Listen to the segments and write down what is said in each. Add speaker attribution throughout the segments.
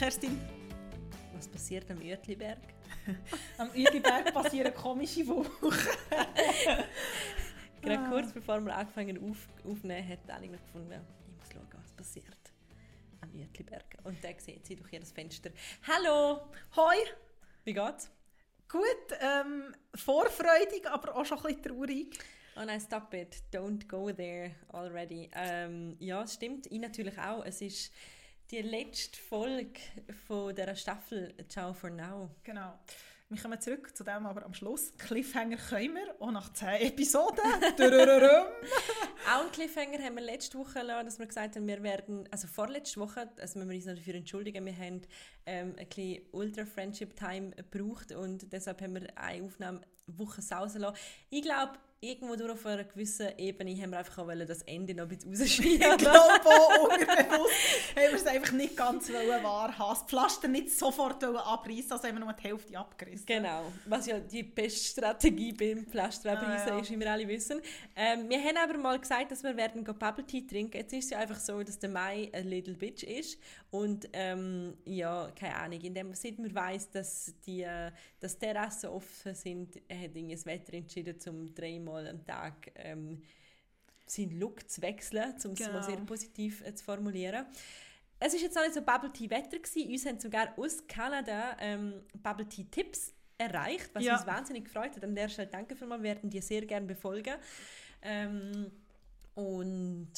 Speaker 1: Kerstin.
Speaker 2: Was passiert am Uetliberg?
Speaker 1: am Uetliberg passieren komische Wochen.
Speaker 2: Gerade ah. kurz bevor wir angefangen auf, aufnehmen, hat Dani noch gefunden, ich muss schauen, was passiert am Uetliberg. Und dann sieht sie durch ihr Fenster. Hallo!
Speaker 1: Hoi!
Speaker 2: Wie geht's?
Speaker 1: Gut, ähm, vorfreudig, aber auch schon ein bisschen traurig.
Speaker 2: Oh nein, stop it. Don't go there already. Ähm, ja, es stimmt. Ich natürlich auch. Es ist die letzte Folge von dieser Staffel Ciao for Now.
Speaker 1: Genau. Wir kommen zurück zu dem, aber am Schluss. Cliffhanger können wir, auch nach 10 Episoden.
Speaker 2: auch einen Cliffhanger haben wir letzte Woche gelassen, dass wir gesagt haben, wir werden, also vorletzte Woche, also müssen wir uns noch dafür entschuldigen, wir haben ähm, ein bisschen Ultra-Friendship-Time gebraucht und deshalb haben wir eine Aufnahme Woche sausen lassen. Ich glaube, irgendwo durch auf einer gewissen Ebene haben wir einfach auch das Ende noch ein bisschen rausschieben.
Speaker 1: ich glaube auch, unbewusst haben wir es einfach nicht ganz wahrhaben. Das Pflaster nicht sofort abreißen, also haben wir nur die Hälfte abgerissen.
Speaker 2: Genau, was ja die beste Strategie beim Pflaster abreißen ah, ja. ist, wie wir alle wissen. Ähm, wir haben aber mal gesagt, dass wir werden Bubble Tea trinken. Jetzt ist es ja einfach so, dass der Mai ein little bitch ist und ähm, ja, keine Ahnung, in dem, seit man weiss, dass die äh, dass Terrassen offen sind, hat das Wetter entschieden, um dreimal einmal am Tag ähm, seinen Look zu wechseln, um es genau. mal sehr positiv äh, zu formulieren. Es war jetzt noch nicht so Bubble Tea Wetter gewesen. Uns haben sogar aus Kanada ähm, Bubble Tea Tipps erreicht, was ja. uns wahnsinnig gefreut hat. An der Stelle danke für mal, wir werden die sehr gerne befolgen. Ähm, und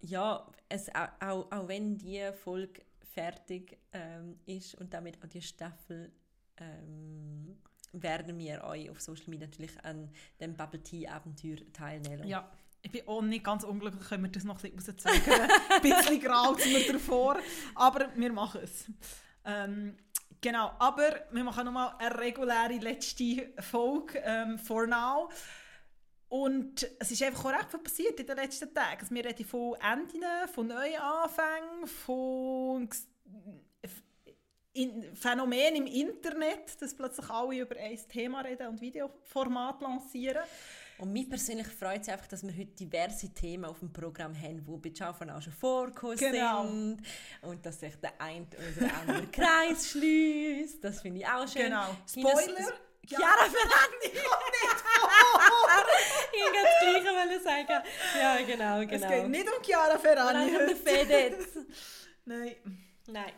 Speaker 2: ja, es, auch, auch wenn die Folge fertig ähm, ist und damit auch die Staffel ähm, werden wir euch auf Social Media natürlich an dem Bubble Tea Abenteuer teilnehmen.
Speaker 1: Ja, ich bin auch nicht ganz unglücklich, können wir das noch ein bisschen rauszögern. ein bisschen grau sind wir davor, aber wir machen es. Ähm, genau, aber wir machen nochmal eine reguläre letzte Folge ähm, for now. Und es ist einfach auch recht viel passiert in den letzten Tagen. Also wir reden von Enden, von Neuanfängen, von in Phänomen im Internet, dass plötzlich alle über ein Thema reden und Videoformat lancieren.
Speaker 2: Und mich persönlich freut es einfach, dass wir heute diverse Themen auf dem Programm haben, die bei Schaffen auch schon vorgekommen genau. sind. Und dass sich der ein oder andere Kreis schließt. Das finde ich auch schön.
Speaker 1: Genau. Spoiler!
Speaker 2: Chiara Ferragni kommt nicht vor! ich wollte das Gleiche sagen. Ja, genau, genau.
Speaker 1: Es geht nicht um Chiara Ferragni.
Speaker 2: Nein, um den Fedez.
Speaker 1: Nein.
Speaker 2: Nein.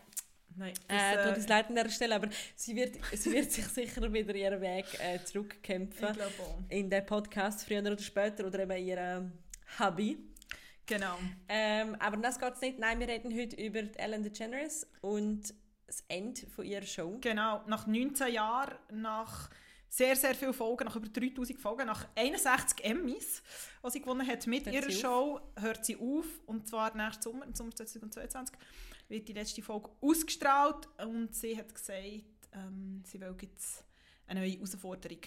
Speaker 2: Nein, äh, das, äh, uns leid an dieser Stelle, aber sie wird, sie wird sich sicher wieder ihren Weg äh, zurückkämpfen.
Speaker 1: Ich glaube auch.
Speaker 2: In den Podcast, früher oder später, oder eben ihr Hobby.
Speaker 1: Genau.
Speaker 2: Ähm, aber das geht es nicht. Nein, wir reden heute über Ellen DeGeneres und das Ende von ihrer Show.
Speaker 1: Genau, nach 19 Jahren, nach sehr, sehr vielen Folgen, nach über 3000 Folgen, nach 61 Emmys, die sie gewonnen hat mit hört ihrer Show, hört sie auf. Und zwar nächsten Sommer, im Sommer 2022 wird die letzte Folge ausgestrahlt und sie hat gesagt, ähm, sie will jetzt eine neue Herausforderung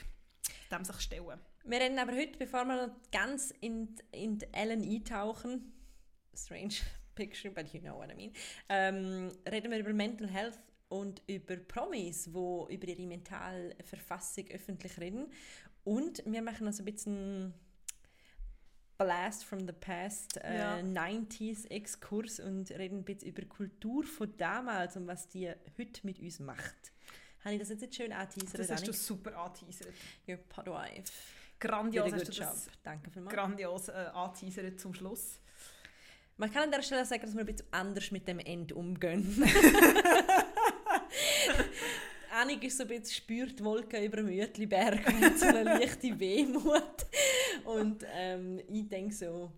Speaker 1: dem sich stellen.
Speaker 2: Wir reden aber heute, bevor wir noch ganz in, in die Ellen eintauchen, strange picture, but you know what I mean, ähm, reden wir über Mental Health und über Promis, die über ihre mentale Verfassung öffentlich reden. Und wir machen also ein bisschen Blast from the Past, äh, ja. 90s-Exkurs und reden ein bisschen über Kultur von damals und was die heute mit uns macht. Habe ich das jetzt schön angeteasert?
Speaker 1: Das hast du super angeteasert.
Speaker 2: Your Podwife.
Speaker 1: Grandios hast du
Speaker 2: Job. das Danke vielmals.
Speaker 1: grandios äh, angeteasert zum Schluss.
Speaker 2: Man kann an der Stelle sagen, dass wir ein bisschen anders mit dem End umgehen. Annik ist so ein bisschen spürt die Wolken über dem Uetliberg und so eine leichte Wehmut. Und ähm, ich denke so,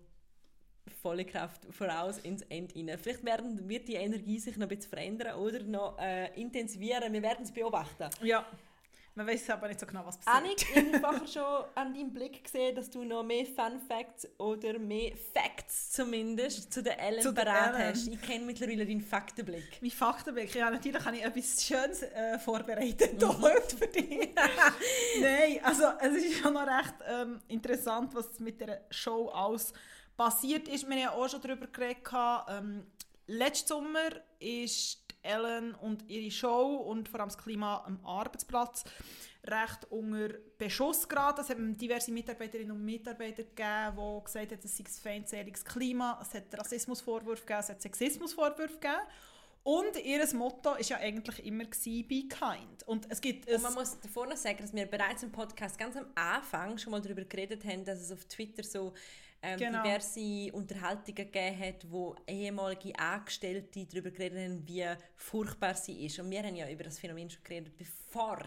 Speaker 2: volle Kraft voraus ins Ende rein. Vielleicht werden, wird die Energie sich noch ein bisschen verändern oder noch äh, intensivieren. Wir werden es beobachten.
Speaker 1: Ja. Man weiß aber nicht so genau, was passiert.
Speaker 2: Annik, ich habe schon an deinem Blick gesehen, dass du noch mehr Fun Facts oder mehr Facts zumindest zu der Ellen zu parat hast. Ich kenne mittlerweile deinen Faktenblick.
Speaker 1: Mein Faktenblick? Ja, natürlich habe ich etwas Schönes äh, vorbereitet mhm. heute für dich. Nein, also es ist schon noch recht ähm, interessant, was mit der Show alles passiert ist. Wir haben ja auch schon darüber geredet. Ähm, letzten Sommer ist Ellen und ihre Show und vor allem das Klima am Arbeitsplatz recht unter Beschuss geraten. Es hat diverse Mitarbeiterinnen und Mitarbeiter gegeben, die gesagt haben, es sei ein feindseliges Klima, es hat Rassismusvorwürfe gegeben, es hat Sexismusvorwürfe gegeben. Und ihr Motto war ja eigentlich immer «Be kind». Und, es gibt
Speaker 2: und man muss davor noch sagen, dass wir bereits im Podcast ganz am Anfang schon mal darüber geredet haben, dass es auf Twitter so ähm, genau. diverse Unterhaltungen gegeben hat, wo ehemalige Angestellte darüber geredet haben, wie furchtbar sie ist. Und wir haben ja über das Phänomen schon geredet, bevor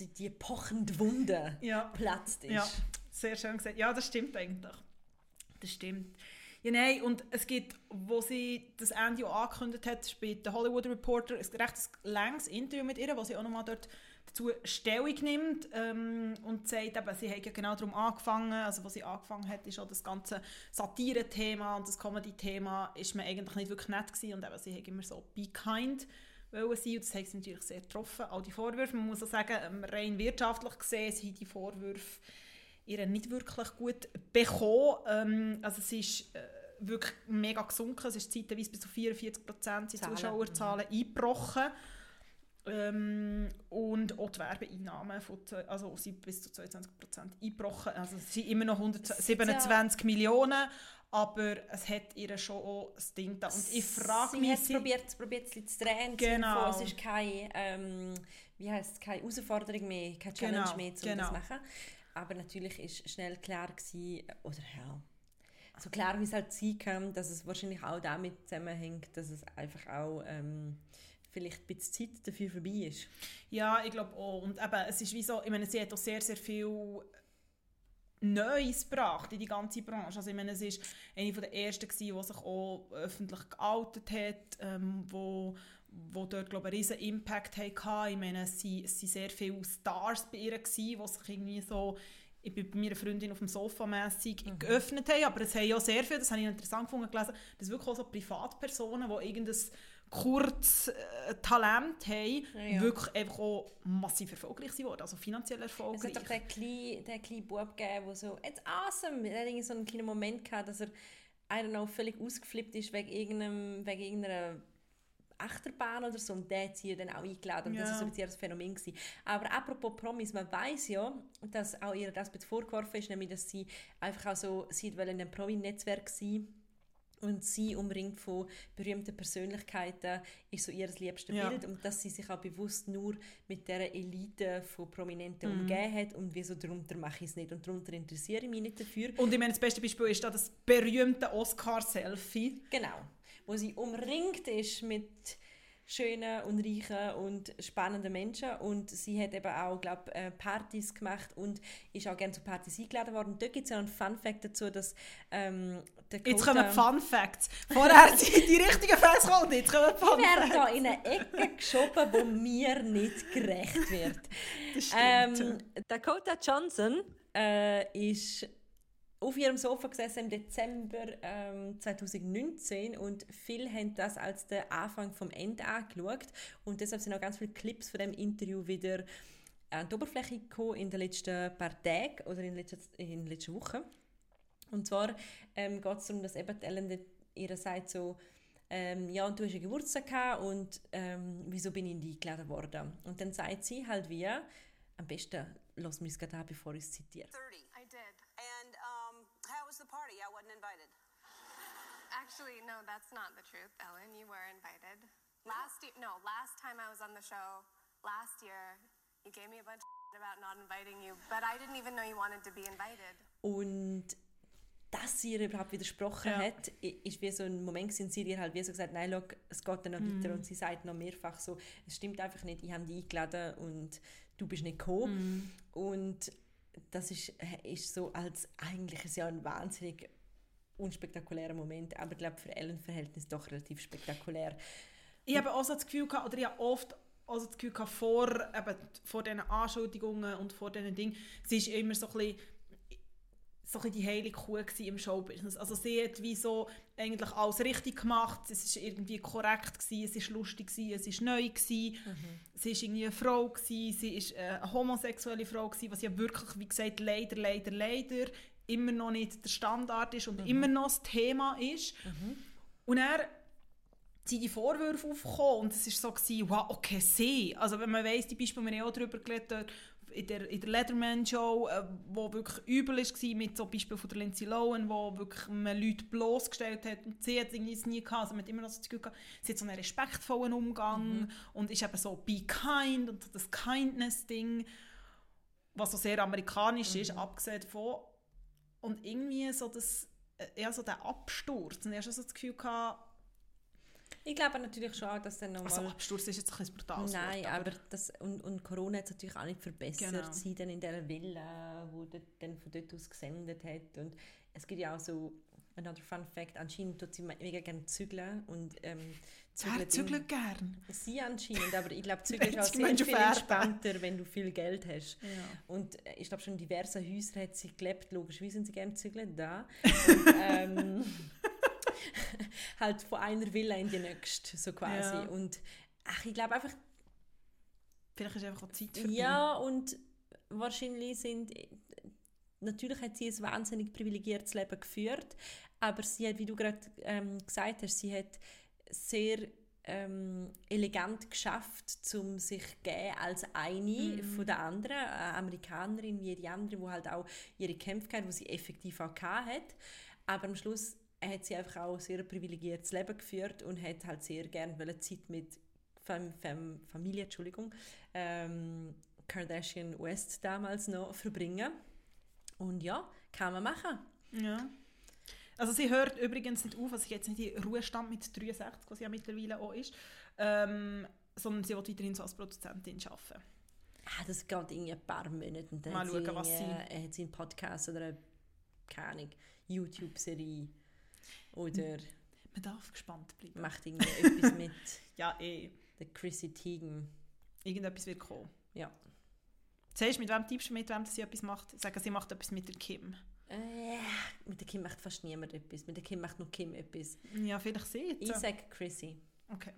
Speaker 2: die, die pochende Wunde ja. platzt ist.
Speaker 1: Ja, sehr schön gesagt. Ja, das stimmt eigentlich. Das stimmt. Ja, nein, und es gibt, wo sie das Ende auch angekündigt hat, bei der Hollywood Reporter, ein recht langes Interview mit ihr, wo sie auch nochmal dort dazu Stellung nimmt ähm, und sagt, eben, sie hat ja genau darum angefangen, also was sie angefangen hat, ist auch das ganze Satire-Thema und das Comedy-Thema ist mir eigentlich nicht wirklich nett gewesen und eben, sie hat immer so «be kind» wollen sein und das hat sie natürlich sehr getroffen. All die Vorwürfe, man muss auch sagen, ähm, rein wirtschaftlich gesehen sind die Vorwürfe ihr nicht wirklich gut bekommen. Ähm, also es ist äh, wirklich mega gesunken. Es ist zeitweise bis zu 44 Prozent die Zuschauerzahlen mhm. eingebrochen. Ähm, und auch die Werbeeinnahmen von, also sind bis zu 22 Prozent eingebrochen. Also es sind immer noch 127 ja. Millionen, aber es hat ihr schon auch das Ding da. Und ich frage mich...
Speaker 2: Sie hat probiert, probiert es zu drehen.
Speaker 1: Genau.
Speaker 2: Es ist keine, ähm, wie heißt keine Herausforderung mehr, keine Challenge genau. mehr, um genau. das zu machen. Aber natürlich war schnell klar gewesen, oder ja, so klar wie es halt sein kann, dass es wahrscheinlich auch damit zusammenhängt, dass es einfach auch ähm, vielleicht ein bisschen Zeit dafür vorbei ist.
Speaker 1: Ja, ich glaube auch. Und eben, es ist wie so, ich meine, sie hat auch sehr, sehr viel Neues gebracht in die ganze Branche. Also ich meine, es war eine der ersten, die sich auch öffentlich geoutet hat, ähm, wo wo dort glaube ich, einen riesen Impact hatten. Ich meine, es waren, sehr viele Stars bei ihr, gewesen, die sich irgendwie so ich bin bei meiner Freundin auf dem Sofa mässig mhm. geöffnet haben, aber es haben ja sehr viele, das habe ich interessant gefunden, gelesen, dass wirklich auch so Privatpersonen, die irgendein kurzes äh, Talent haben, ja, ja. wirklich einfach auch massiv erfolgreich sind also finanziell erfolgreich.
Speaker 2: Es hat doch den kleinen, den kleinen Bub gegeben, der so, it's awesome, er hatte so einen kleinen Moment gehabt, dass er, I don't know, völlig ausgeflippt ist wegen, irgendeinem, wegen irgendeiner Achterbahn oder so und der hat sie dann auch eingeladen und ja. das war so ein bisschen das Phänomen gewesen. Aber apropos Promis, man weiß ja, dass auch ihr das vorgeworfen ist, nämlich dass sie einfach auch so, sie in einem Promi-Netzwerk sein und sie umringt von berühmten Persönlichkeiten ist so ihr liebstes ja. Bild und dass sie sich auch bewusst nur mit der Elite von Prominenten mhm. umgeben hat und wieso darunter mache ich es nicht und darunter interessiere ich mich nicht dafür.
Speaker 1: Und ich meine, das beste Beispiel ist da das berühmte Oscar-Selfie.
Speaker 2: Genau wo sie umringt ist mit schönen und reichen und spannenden Menschen und sie hat eben auch glaube äh, Partys gemacht und ist auch gerne zu Partys eingeladen worden. Und dort gibt es ja einen Fun Fact dazu, dass ähm,
Speaker 1: Dakota, Jetzt kommen Fun Facts. Vorher sind die richtigen Fans gekommen, jetzt kommen Fun
Speaker 2: Facts. werden hier in eine Ecke geschoben, wo mir nicht gerecht wird. Das stimmt. Ähm, Dakota Johnson äh, ist auf ihrem Sofa gesessen im Dezember ähm, 2019 und viele haben das als den Anfang vom Ende angeschaut und deshalb sind auch ganz viele Clips von dem Interview wieder an die Oberfläche gekommen in den letzten paar Tagen oder in den letzten, in den letzten Wochen. Und zwar ähm, geht es darum, dass eben Ellen ihr sagt so, ähm, ja, und du hast einen Geburtstag gehabt und ähm, wieso bin ich eingeladen worden? Und dann sagt sie halt wie, am besten lass mich es gerade an, bevor ich es zitiere. 30.
Speaker 3: was the party? I wasn't invited. Actually, no, that's not the truth, Ellen. You were invited. Last year, no, last time I was on the show, last year, you gave me a bunch of about not inviting you, but I didn't even know you wanted to be invited.
Speaker 2: Und dass sie ihr überhaupt widersprochen ja. hat, ist wie so ein Moment sind sie ihr halt wie so gesagt, nein, look, es geht dann noch mm. weiter und sie sagt noch mehrfach so, es stimmt einfach nicht, ich habe dich eingeladen und du bist nicht gekommen. Mm. Und das ist, ist so als eigentlich ist ja ein wahnsinnig unspektakulärer Moment, aber ich glaube für Ellen Verhältnis doch relativ spektakulär.
Speaker 1: Ich habe auch so das Gefühl gehabt, oder ich habe oft also das Gefühl gehabt, vor, eben, vor diesen Anschuldigungen und vor diesen Dingen, sie ist immer so ein bisschen so ein die heilige Kuh im Showbusiness. Also sie hat wie so eigentlich alles richtig gemacht, es war irgendwie korrekt, gewesen, es war lustig, gewesen, es war neu, gewesen. Mhm. sie war irgendwie eine Frau, gewesen, sie war eine homosexuelle Frau, gewesen, was ja wirklich, wie gesagt, leider, leider, leider immer noch nicht der Standard ist und mhm. immer noch das Thema ist. Mhm. Und er sind die Vorwürfe aufgekommen und es war so, gewesen, wow, okay, sie. Also wenn man weiss, die Beispiele, wir auch darüber geredet haben, in der, in der Leatherman-Show, äh, wo wirklich übel war, mit so Beispiel von der Lindsay Lohan, wo wirklich man Leute bloßgestellt hat und sie hat es nie gehabt, also man hat immer noch so das Gefühl gehabt, sie hat so einen respektvollen Umgang
Speaker 2: Mhm.
Speaker 1: und ist eben so be kind und so das Kindness-Ding, was so sehr amerikanisch ist,
Speaker 2: Mhm.
Speaker 1: abgesehen davon. Und irgendwie so das, äh, eher so der Absturz. Und ich hatte so das Gefühl, gehabt,
Speaker 2: Ich glaube natürlich schon, auch, dass dann nochmal...
Speaker 1: also Absturz ist jetzt ein bisschen brutales
Speaker 2: Nein,
Speaker 1: Wort,
Speaker 2: aber das, und, und Corona hat es natürlich auch nicht verbessert.
Speaker 1: Genau.
Speaker 2: Sie dann in dieser Villa, wo dort, dann von dort aus gesendet hat. Und es gibt ja auch so, another fun fact, anscheinend tut sie me- mega gerne zügeln. Und ähm, zügelt
Speaker 1: zügelt gern?
Speaker 2: Sie anscheinend, aber ich glaube, zügeln ist auch sehr viel entspannter, wenn du viel Geld hast.
Speaker 1: Ja.
Speaker 2: Und äh, ich glaube, schon in diversen Häusern hat sie gelebt. Logisch, wie sind sie gerne zügeln? Da. Und, ähm, halt von einer Villa in die nächste, so quasi.
Speaker 1: Ja.
Speaker 2: Und ach, ich glaube einfach,
Speaker 1: Vielleicht ist einfach auch Zeit für
Speaker 2: ja, und wahrscheinlich sind. Natürlich hat sie ein wahnsinnig privilegiertes Leben geführt, aber sie hat, wie du gerade ähm, gesagt hast, sie hat sehr ähm, elegant geschafft, um sich zu geben als eine von der anderen, eine Amerikanerin wie die andere, die halt auch ihre Kämpfe hat, die sie effektiv auch hat. Aber am Schluss hat sie einfach auch ein sehr privilegiertes Leben geführt und hat halt sehr gerne Zeit mit Fam Fam Familie, Entschuldigung, ähm, Kardashian West damals noch verbringen. Und ja, kann man machen.
Speaker 1: Ja. Also sie hört übrigens nicht auf, also sie geht jetzt nicht in Ruhestand mit 63, was sie ja mittlerweile auch ist, ähm, sondern sie will weiterhin so als Produzentin arbeiten.
Speaker 2: Ah, das geht irgendwie ein paar Monate. Und dann
Speaker 1: Mal schauen,
Speaker 2: sie
Speaker 1: was
Speaker 2: irgendwie- äh, hat sie einen Podcast oder eine, keine Ahnung, YouTube-Serie oder
Speaker 1: Man darf gespannt bleiben.
Speaker 2: macht irgendwie etwas mit
Speaker 1: Ja, eh.
Speaker 2: der Chrissy Teigen.
Speaker 1: Irgendetwas wird kommen.
Speaker 2: Ja.
Speaker 1: Siehst du, mit wem tippst du mit wem sie etwas macht? Sagen, sie macht etwas mit der Kim.
Speaker 2: Äh, mit der Kim macht fast niemand etwas. Mit der Kim macht nur Kim etwas.
Speaker 1: Ja, vielleicht sie.
Speaker 2: Ich sage Chrissy.
Speaker 1: Okay.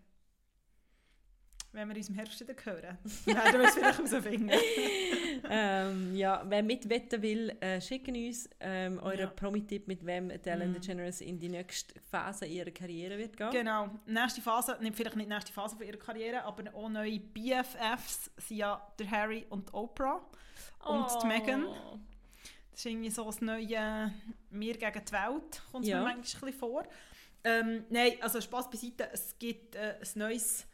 Speaker 1: Wenn wir uns im Herbst wieder hören, werden wir es vielleicht herausfinden.
Speaker 2: ähm, ja, wer mitwetten will, äh, schicken uns ähm, euren
Speaker 1: Ja.
Speaker 2: Promi-Tipp, mit wem Ellen DeGeneres in die nächste Phase ihrer Karriere wird gehen.
Speaker 1: Genau. Nächste Phase, nicht, vielleicht nicht die nächste Phase von ihrer Karriere, aber auch neue BFFs sind ja der Harry und Oprah und die Megan. Das ist irgendwie so ein neues «Wir gegen die Welt», kommt es
Speaker 2: Ja.
Speaker 1: mir manchmal ein bisschen vor. Ähm, nein, also Spaß beiseite, es gibt äh, ein neues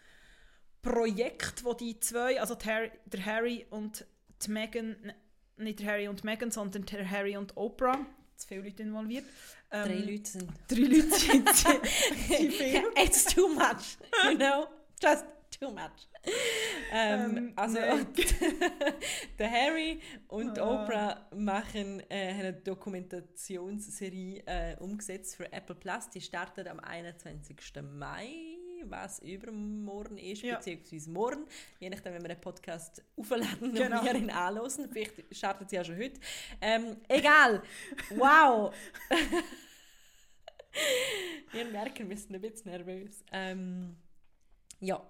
Speaker 1: Projekt, wo die zwei, also Harry, der Harry und die Megan, ne, nicht der Harry und die Megan, sondern der Harry und Oprah, zu viele Leute involviert. Ähm,
Speaker 2: Drei Leute sind.
Speaker 1: Drei Leute sind, sind viel.
Speaker 2: It's too much, you know? Just too much. Ähm,
Speaker 1: Ähm,
Speaker 2: also, der Harry und
Speaker 1: Ah.
Speaker 2: Oprah machen äh, eine Dokumentationsserie äh, umgesetzt für Apple Plus. Die startet am 21. Mai, was übermorgen ist,
Speaker 1: Ja.
Speaker 2: beziehungsweise morgen. Je nachdem, wenn wir den Podcast aufladen und
Speaker 1: Genau.
Speaker 2: wir ihn anhören. Vielleicht startet sie ja schon heute. Ähm, egal. Wow. Wir merken, wir sind ein bisschen nervös. Ähm, ja,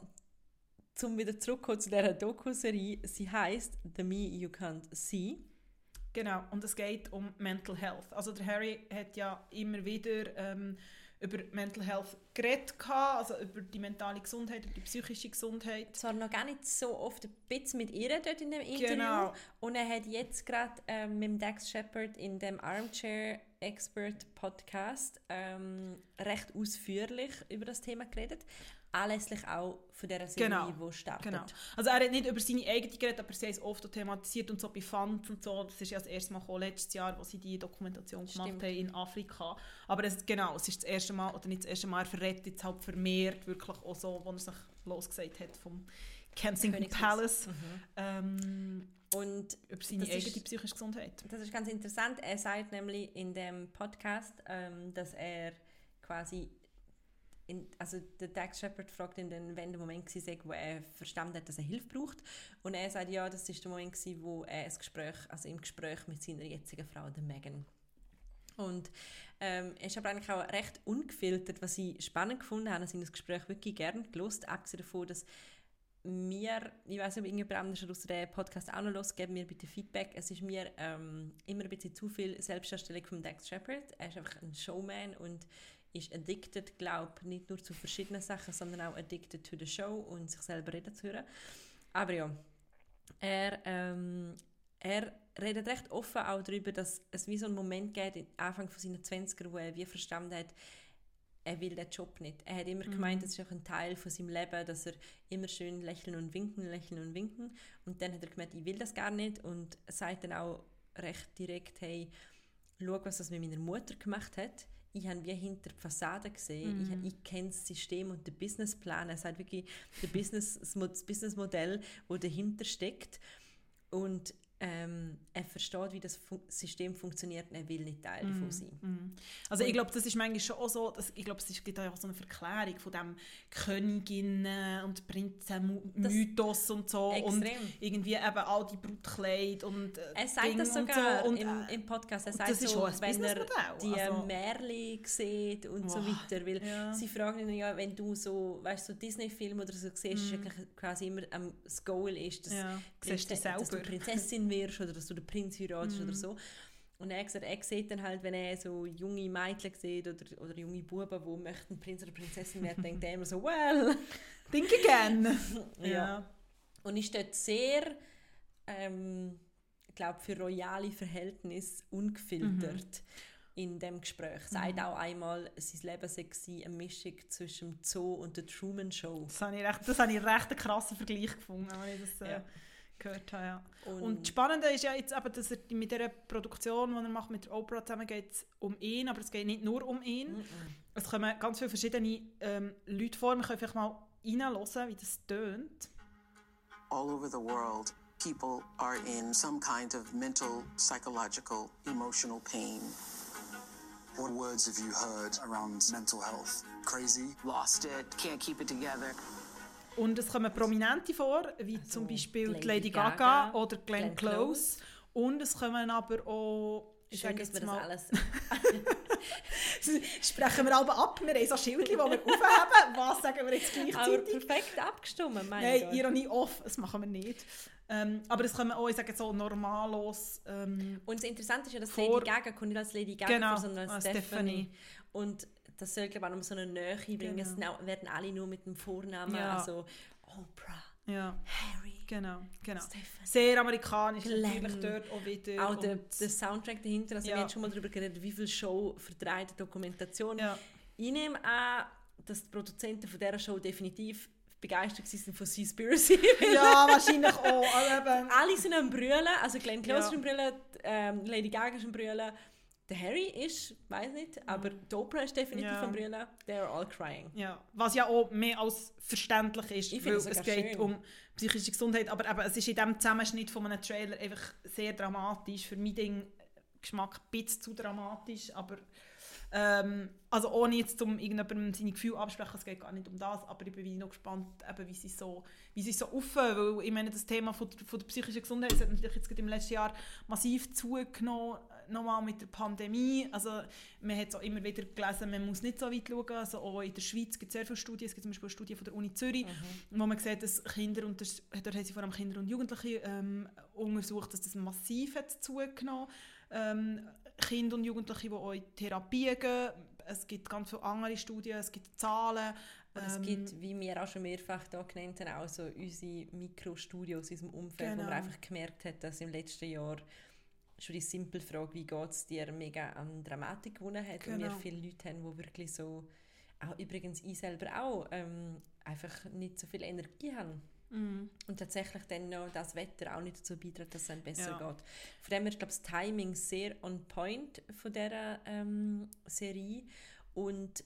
Speaker 2: zum wieder zurückkommen zu dieser Doku-Serie. Sie heißt The Me You Can't See.
Speaker 1: Genau, und es geht um Mental Health. Also der Harry hat ja immer wieder ähm, über Mental Health geredet, also über die mentale Gesundheit, über die psychische Gesundheit.
Speaker 2: Zwar noch gar nicht so oft ein bisschen mit ihr dort in dem Interview.
Speaker 1: Genau.
Speaker 2: Und er hat jetzt gerade ähm, mit dem Dax Shepard in dem Armchair Expert Podcast ähm, recht ausführlich über das Thema geredet. Anlässlich auch von dieser Serie,
Speaker 1: Genau.
Speaker 2: die startet.
Speaker 1: Genau. Also er hat nicht über seine eigene geredet, aber sie es oft auch thematisiert und so bei Fans und so. Das ist ja das erste Mal gekommen, letztes Jahr, wo sie die Dokumentation gemacht
Speaker 2: Stimmt.
Speaker 1: haben in Afrika. Aber es, genau, es ist das erste Mal, oder nicht das erste Mal, er verrät jetzt halt vermehrt wirklich auch so, wo er sich losgesagt hat vom Kensington. Palace
Speaker 2: Mhm.
Speaker 1: ähm,
Speaker 2: Und
Speaker 1: über seine
Speaker 2: Das ist-
Speaker 1: eigene psychische Gesundheit.
Speaker 2: Das ist ganz interessant. Er sagt nämlich in dem Podcast, ähm, dass er quasi, in, also der Dax Shepard fragt ihn dann, wenn der Moment war, wo er verstanden hat, dass er Hilfe braucht. Und er sagt, ja, das ist der Moment, gewesen, wo er ein Gespräch, also im Gespräch mit seiner jetzigen Frau, der Megan. Und ähm, er ist aber eigentlich auch recht ungefiltert, was ich spannend gefunden habe. Ich habe das Gespräch wirklich gerne gelost, abgesehen davon, dass mir, ich weiß nicht, ob irgendjemand anders aus dem Podcast auch noch los, geben mir bitte Feedback. Es ist mir ähm, immer ein bisschen zu viel Selbstdarstellung von Dax Shepard. Er ist einfach ein Showman und ist addicted, glaube ich, nicht nur zu verschiedenen Sachen, sondern auch addicted to the show und sich selber reden zu hören. Aber ja, er, ähm, er redet recht offen auch darüber, dass es wie so einen Moment gibt, Anfang von seinen 20er, wo er wie verstanden hat, er will den Job nicht. Er hat immer gemeint, das ist auch ein Teil von seinem Leben, dass er immer schön lächeln und winken, lächeln und winken. Und dann hat er gemeint, ich will das gar nicht und sagt dann auch recht direkt, hey, schau, was das mit meiner Mutter gemacht hat. Ich habe wie hinter die Fassade gesehen. Ich, ich kenne das System und den Businessplan. Er sagt wirklich Business, das Businessmodell, das dahinter steckt. Und ähm, er versteht, wie das Fun System funktioniert und er will nicht Teil davon sein.
Speaker 1: Also ich glaube, das ist manchmal schon auch so, dass, ich glaube, es gibt auch so eine Verklärung von dem Königinnen- und Prinzen-Mythos und so
Speaker 2: Extrem.
Speaker 1: und irgendwie eben all die Brutkleid und äh,
Speaker 2: Er sagt
Speaker 1: Ding
Speaker 2: das
Speaker 1: und
Speaker 2: sogar
Speaker 1: so. und,
Speaker 2: im,
Speaker 1: äh,
Speaker 2: im Podcast. Er
Speaker 1: und
Speaker 2: sagt
Speaker 1: das ist
Speaker 2: so, wenn er die
Speaker 1: also-
Speaker 2: Märchen sieht und so
Speaker 1: Wow,
Speaker 2: weiter. Weil
Speaker 1: ja.
Speaker 2: sie fragen ihn ja, wenn du so, weißt, so Disney-Filme oder so siehst, ist eigentlich quasi immer ähm, das Goal ist, dass.
Speaker 1: Ja, du
Speaker 2: dass du. Prinzessin wirst oder dass du den Prinz heiratest
Speaker 1: Mhm.
Speaker 2: oder so. Und er hat gesagt, er sieht dann halt, wenn er so junge Mädchen sieht oder, oder junge Buben, die möchten Prinz oder Prinzessin werden, denkt er immer so, well,
Speaker 1: Think again.
Speaker 2: Ja.
Speaker 1: ja.
Speaker 2: Und ist dort sehr, ähm, ich glaube, für royale Verhältnisse ungefiltert in dem Gespräch. Sagt auch einmal, sein Leben sei eine Mischung zwischen dem Zoo und der Truman Show.
Speaker 1: Das habe ich recht, das habe ich recht einen krassen Vergleich gefunden, das äh,
Speaker 2: Ja.
Speaker 1: Gehört habe. Ja.
Speaker 2: Und-
Speaker 1: Und, das Spannende ist ja jetzt eben, dass er mit dieser Produktion, die er macht mit der Oprah zusammen, geht es um ihn, aber es geht nicht nur um ihn. Es kommen ganz viele verschiedene ähm, Leute vor. Wir können vielleicht mal reinhören, wie das tönt.
Speaker 4: all over the world, people are in some kind of mental, psychological, emotional pain.
Speaker 5: What words have you heard around mental health? Crazy?
Speaker 4: Lost it, can't keep it together.
Speaker 1: Und es kommen Prominente vor, wie zum Beispiel
Speaker 2: Lady
Speaker 1: Lady Gaga,
Speaker 2: Gaga,
Speaker 1: oder Glenn,
Speaker 2: Glenn
Speaker 1: Close. Und es kommen aber auch, ich
Speaker 2: Schön, dass wir
Speaker 1: jetzt
Speaker 2: das
Speaker 1: mal,
Speaker 2: alles...
Speaker 1: sprechen wir aber ab, wir haben so Schildchen, die wir aufheben. Was sagen wir jetzt
Speaker 2: Aber
Speaker 1: gleichzeitig?
Speaker 2: perfekt abgestimmt, mein
Speaker 1: Nein. Ironie off, das machen wir nicht. Ähm, aber es kommen auch, ich sage so, normallos. Ähm,
Speaker 2: Und das Interessante ist ja, dass
Speaker 1: Vor-
Speaker 2: Lady Gaga kommt nicht als Lady Gaga
Speaker 1: Genau,
Speaker 2: vor, sondern als
Speaker 1: als
Speaker 2: Stephanie.
Speaker 1: Stephanie.
Speaker 2: Und das soll, glaube ich, auch noch so eine Nähe bringen. Es
Speaker 1: Genau.
Speaker 2: na- werden alle nur mit dem Vornamen,
Speaker 1: Ja.
Speaker 2: also Oprah,
Speaker 1: ja,
Speaker 2: Harry.
Speaker 1: genau, genau.
Speaker 2: Stephanie.
Speaker 1: Sehr amerikanisch,
Speaker 2: Glenn.
Speaker 1: natürlich dort auch wieder.
Speaker 2: Auch der, der Soundtrack dahinter, also
Speaker 1: Ja.
Speaker 2: wir haben schon mal darüber geredet, wie viel Show vertreibt Dokumentation.
Speaker 1: Ja.
Speaker 2: Ich nehme an, dass die Produzenten von dieser Show definitiv begeistert waren von Seaspiracy.
Speaker 1: ja, wahrscheinlich auch. Also
Speaker 2: Alle sind am Brüllen, also Glenn Close
Speaker 1: Ja.
Speaker 2: ist am Brüllen, ähm, Lady Gaga ist am Brüllen, der Harry ist, weiß nicht, aber die Oprah ist definitiv
Speaker 1: Ja.
Speaker 2: am Brüllen. They're all crying.
Speaker 1: Ja, was ja auch mehr als verständlich ist,
Speaker 2: Ich
Speaker 1: weil es geht
Speaker 2: schön.
Speaker 1: um psychische Gesundheit, aber eben, es ist in diesem Zusammenschnitt von einem Trailer einfach sehr dramatisch, für mein Ding Geschmack ein bisschen zu dramatisch, aber ähm, also ohne jetzt um irgendjemandem seine Gefühle absprechen, es geht gar nicht um das, aber ich bin noch gespannt, eben, wie sie so, wie sie so offen, weil ich meine, das Thema von, der- von der psychischen Gesundheit hat natürlich jetzt im letzten Jahr massiv zugenommen, nochmal mit der Pandemie, also man hat so immer wieder gelesen, man muss nicht so weit schauen, also auch in der Schweiz gibt es sehr viele Studien, es gibt zum Beispiel eine Studie von der Uni Zürich, wo man sieht, dass Kinder, und das, dort haben sie vor allem Kinder und Jugendliche ähm, untersucht, dass das massiv hat zugenommen. Ähm, Kinder und Jugendliche, die auch in Therapie gehen, es gibt ganz viele andere Studien, es gibt Zahlen,
Speaker 2: Und es
Speaker 1: ähm,
Speaker 2: gibt, wie wir auch schon mehrfach hier genannt haben, auch so unsere Mikrostudios in unserem Umfeld, wo
Speaker 1: Genau.
Speaker 2: man einfach gemerkt hat, dass im letzten Jahr schon die simple Frage, wie geht es dir, mega an Dramatik gewonnen hat. Und wir
Speaker 1: Genau.
Speaker 2: viele Leute haben, die wirklich so, auch übrigens ich selber auch, ähm, einfach nicht so viel Energie haben.
Speaker 1: Mhm.
Speaker 2: Und tatsächlich dann noch das Wetter auch nicht dazu beiträgt, dass es dann besser
Speaker 1: Ja.
Speaker 2: geht. Von dem her ist, glaube ich, das Timing sehr on point von dieser ähm, Serie. Und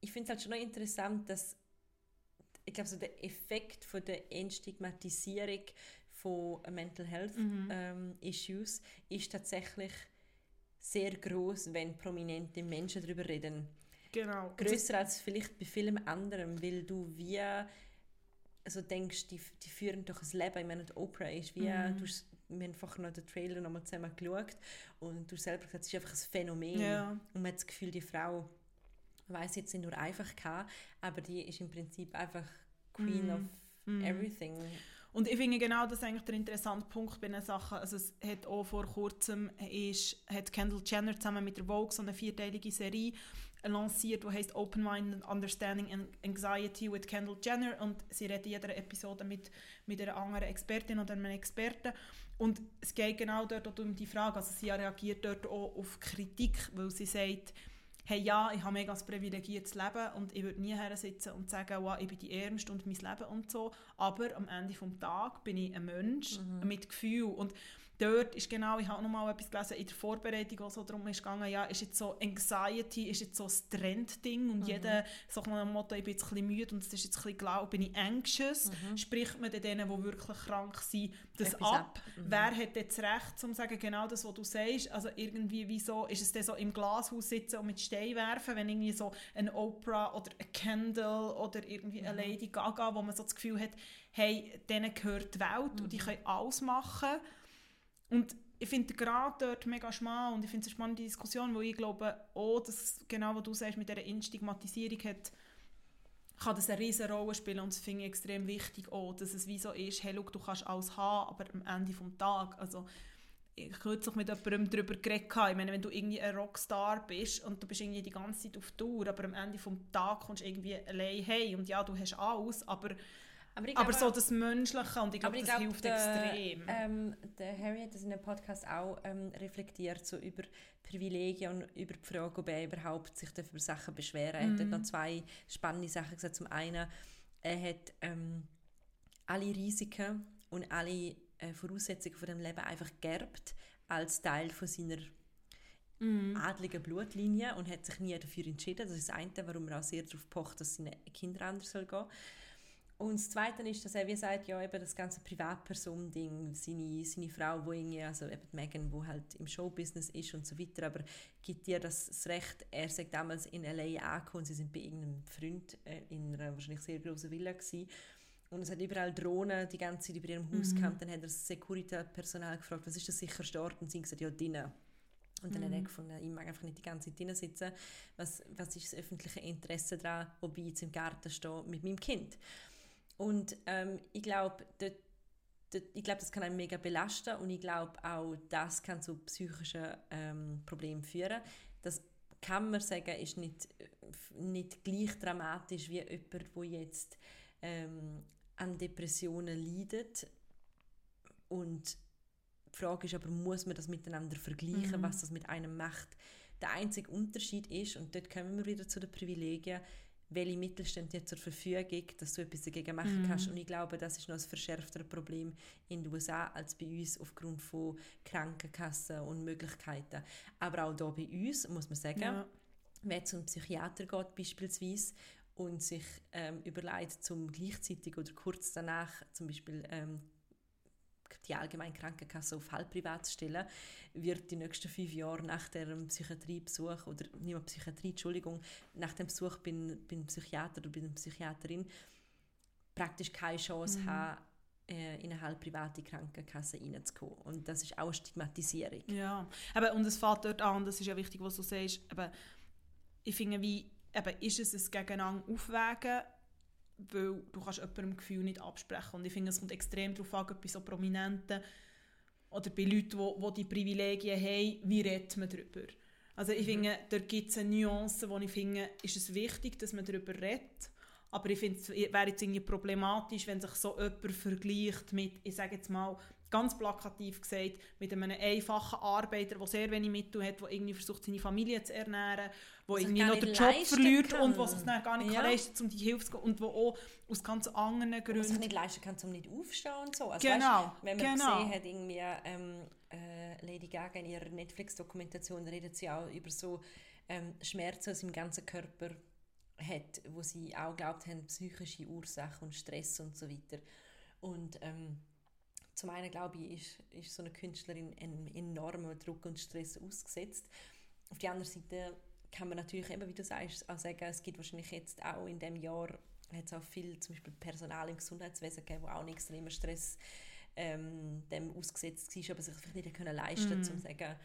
Speaker 2: ich finde es halt schon noch interessant, dass ich glaube, so der Effekt von der Entstigmatisierung von Mental Health ähm, Issues ist tatsächlich sehr groß, wenn prominente Menschen darüber reden
Speaker 1: genau.
Speaker 2: größer als vielleicht bei vielem anderen, weil du wie also denkst, die, die führen doch ein Leben. Ich meine, die Oprah ist wie,
Speaker 1: Mhm.
Speaker 2: du, hast- wir haben vorher noch den Trailer nochmal zusammen geschaut und du selber gesagt, es ist einfach ein Phänomen.
Speaker 1: Ja.
Speaker 2: Und man hat das Gefühl, die Frau weiß jetzt nicht nur einfach kann, aber die ist im Prinzip einfach Queen
Speaker 1: Mhm.
Speaker 2: of everything.
Speaker 1: Und ich finde genau das ist eigentlich der interessante Punkt bei den Sachen. Also es hat auch vor kurzem ist, hat Kendall Jenner zusammen mit der Vogue so eine vierteilige Serie lanciert, die heißt Open Mind Understanding and Anxiety with Kendall Jenner. Und sie redet in jeder Episode mit, mit einer anderen Expertin oder einem Experten. Und es geht genau dort auch um die Frage, also sie reagiert dort auch auf Kritik, weil sie sagt, hey ja, ich habe mega ein privilegiertes Leben und ich würde nie her sitzen und sagen, wow, ich bin die Ärmste und mein Leben und so, aber am Ende des Tages bin ich ein Mensch mhm. mit Gefühl. Und dort ist genau, ich habe noch mal etwas gelesen in der Vorbereitung, so darum ist gegangen, ja, ist jetzt so Anxiety, ist jetzt so ein Trendding und mhm. jeder nach dem Motto, ich bin jetzt ein bisschen müde und es ist jetzt ein bisschen glau, bin ich anxious, mhm. spricht man denen, die wirklich krank sind, das etwas ab? Mhm. Wer hat jetzt Recht, um zu sagen, genau das, was du sagst, also irgendwie, wieso ist es dann so im Glashaus sitzen und mit Stein werfen, wenn irgendwie so ein Oprah oder ein Kendall oder irgendwie eine mhm. Lady Gaga, wo man so das Gefühl hat, hey, denen gehört die Welt und die mhm. können alles machen und ich finde gerade dort mega schmal und ich finde es eine spannende Diskussion, wo ich glaube, auch, dass genau was du sagst mit dieser Instigmatisierung hat, kann das eine riesige Rolle spielen und das finde ich extrem wichtig auch, dass es wie so ist, hey, look, du kannst alles haben, aber am Ende des Tages, also ich kürzlich mit jemandem darüber geredet, ich meine, wenn du irgendwie ein Rockstar bist und du bist irgendwie die ganze Zeit auf Tour, aber am Ende des Tages kommst du irgendwie allein hey und ja, du hast alles, aber aber, glaube, aber, so das Menschliche und ich glaube, das glaub, hilft der, extrem.
Speaker 2: Ähm, der Harry hat das in einem Podcast auch ähm, reflektiert, so über Privilegien und über die Frage, ob er überhaupt sich über Sachen beschweren mhm. Er hat noch zwei spannende Sachen gesagt. Zum einen, er hat ähm, alle Risiken und alle äh, Voraussetzungen von dem Leben einfach gerbt als Teil von seiner mm. adligen Blutlinie und hat sich nie dafür entschieden. Das ist das eine, warum er auch sehr darauf pocht, dass seine Kinder anders soll gehen und das Zweite ist, dass er wie sagt, ja, eben das ganze Privatperson-Ding, seine, seine Frau, wo irgendwie, also eben Megan, wo halt im Showbusiness ist und so weiter, aber gibt dir das, das Recht, er sagt damals in L.A. angekommen, sie sind bei irgendeinem Freund äh, in einer wahrscheinlich sehr großen Villa gewesen, und es hat überall Drohnen die ganze Zeit über ihrem Haus mhm. gehabt. Dann hat er das Security-Personal gefragt, was ist das sicherste Ort? Und sie haben gesagt, ja, drinnen. Und dann mhm. hat er mhm. gefunden, ich mag einfach nicht die ganze Zeit drinnen sitzen. Was, was ist das öffentliche Interesse daran, ob ich jetzt im Garten stehe mit meinem Kind? Und ähm, ich glaube, ich glaube, das kann einen mega belasten und ich glaube auch, das kann zu psychischen ähm, Problemen führen. Das kann man sagen, ist nicht, nicht gleich dramatisch wie jemand, der jetzt ähm, an Depressionen leidet. Und die Frage ist aber, muss man das miteinander vergleichen, mhm. was das mit einem macht? Der einzige Unterschied ist, und dort kommen wir wieder zu den Privilegien, welche Mittel stehen dir zur Verfügung, dass du etwas dagegen machen kannst. Mhm. Und ich glaube, das ist noch ein verschärfteres Problem in den USA als bei uns aufgrund von Krankenkassen und Möglichkeiten. Aber auch hier bei uns, muss man sagen, ja. wer zum Psychiater geht beispielsweise und sich ähm, überlegt, zum gleichzeitig oder kurz danach zum Beispiel ähm, die allgemeine Krankenkasse auf halbprivat zu stellen, wird die nächsten fünf Jahre nach dem Psychiatriebesuch, oder nicht mehr Psychiatrie, Entschuldigung, nach dem Besuch beim, beim Psychiater oder bei der Psychiaterin praktisch keine Chance mhm. haben, äh, in eine halbprivate Krankenkasse reinzukommen. Und das ist auch eine Stigmatisierung.
Speaker 1: Ja, aber, und es fällt dort an, das ist ja wichtig, was du sagst, aber ich finde, wie, eben, ist es ein Gegeneinander aufwägen, weil du kannst jemandem Gefühl nicht absprechen. Und ich finde, es kommt extrem darauf an, bei so Prominenten oder bei Leuten, die, die die Privilegien haben, wie redet man darüber. Also ich mhm. finde, dort gibt es eine Nuance, wo ich finde, ist es wichtig, dass man darüber redet. Aber ich finde, es wäre jetzt irgendwie problematisch, wenn sich so jemand vergleicht mit, ich sage jetzt mal, ganz plakativ gesagt, mit einem einfachen Arbeiter, der sehr wenig Mittel hat, der irgendwie versucht, seine Familie zu ernähren, der irgendwie noch den Job verliert kann. und was sich dann gar nicht ja. leisten kann, um die Hilfe zu gehen und der auch aus ganz anderen Gründen... Was
Speaker 2: sich nicht leisten kann, um nicht aufzustehen und so.
Speaker 1: Also genau, weißt,
Speaker 2: Wenn man
Speaker 1: genau.
Speaker 2: gesehen hat, irgendwie, ähm, äh, Lady Gaga in ihrer Netflix-Dokumentation redet sie auch über so ähm, Schmerzen aus dem ganzen Körper hat, wo sie auch glaubt haben, psychische Ursachen und Stress und so weiter. Und ähm, zum einen, glaube ich, ist, ist so eine Künstlerin einem enormen Druck und Stress ausgesetzt. Auf der anderen Seite kann man natürlich eben, wie du sagst, auch sagen, es gibt wahrscheinlich jetzt auch in dem Jahr hat es auch viel zum Beispiel Personal im Gesundheitswesen gegeben, wo auch einen extremen Stress ähm, dem ausgesetzt war, aber sich vielleicht nicht können leisten mm. um zu sagen,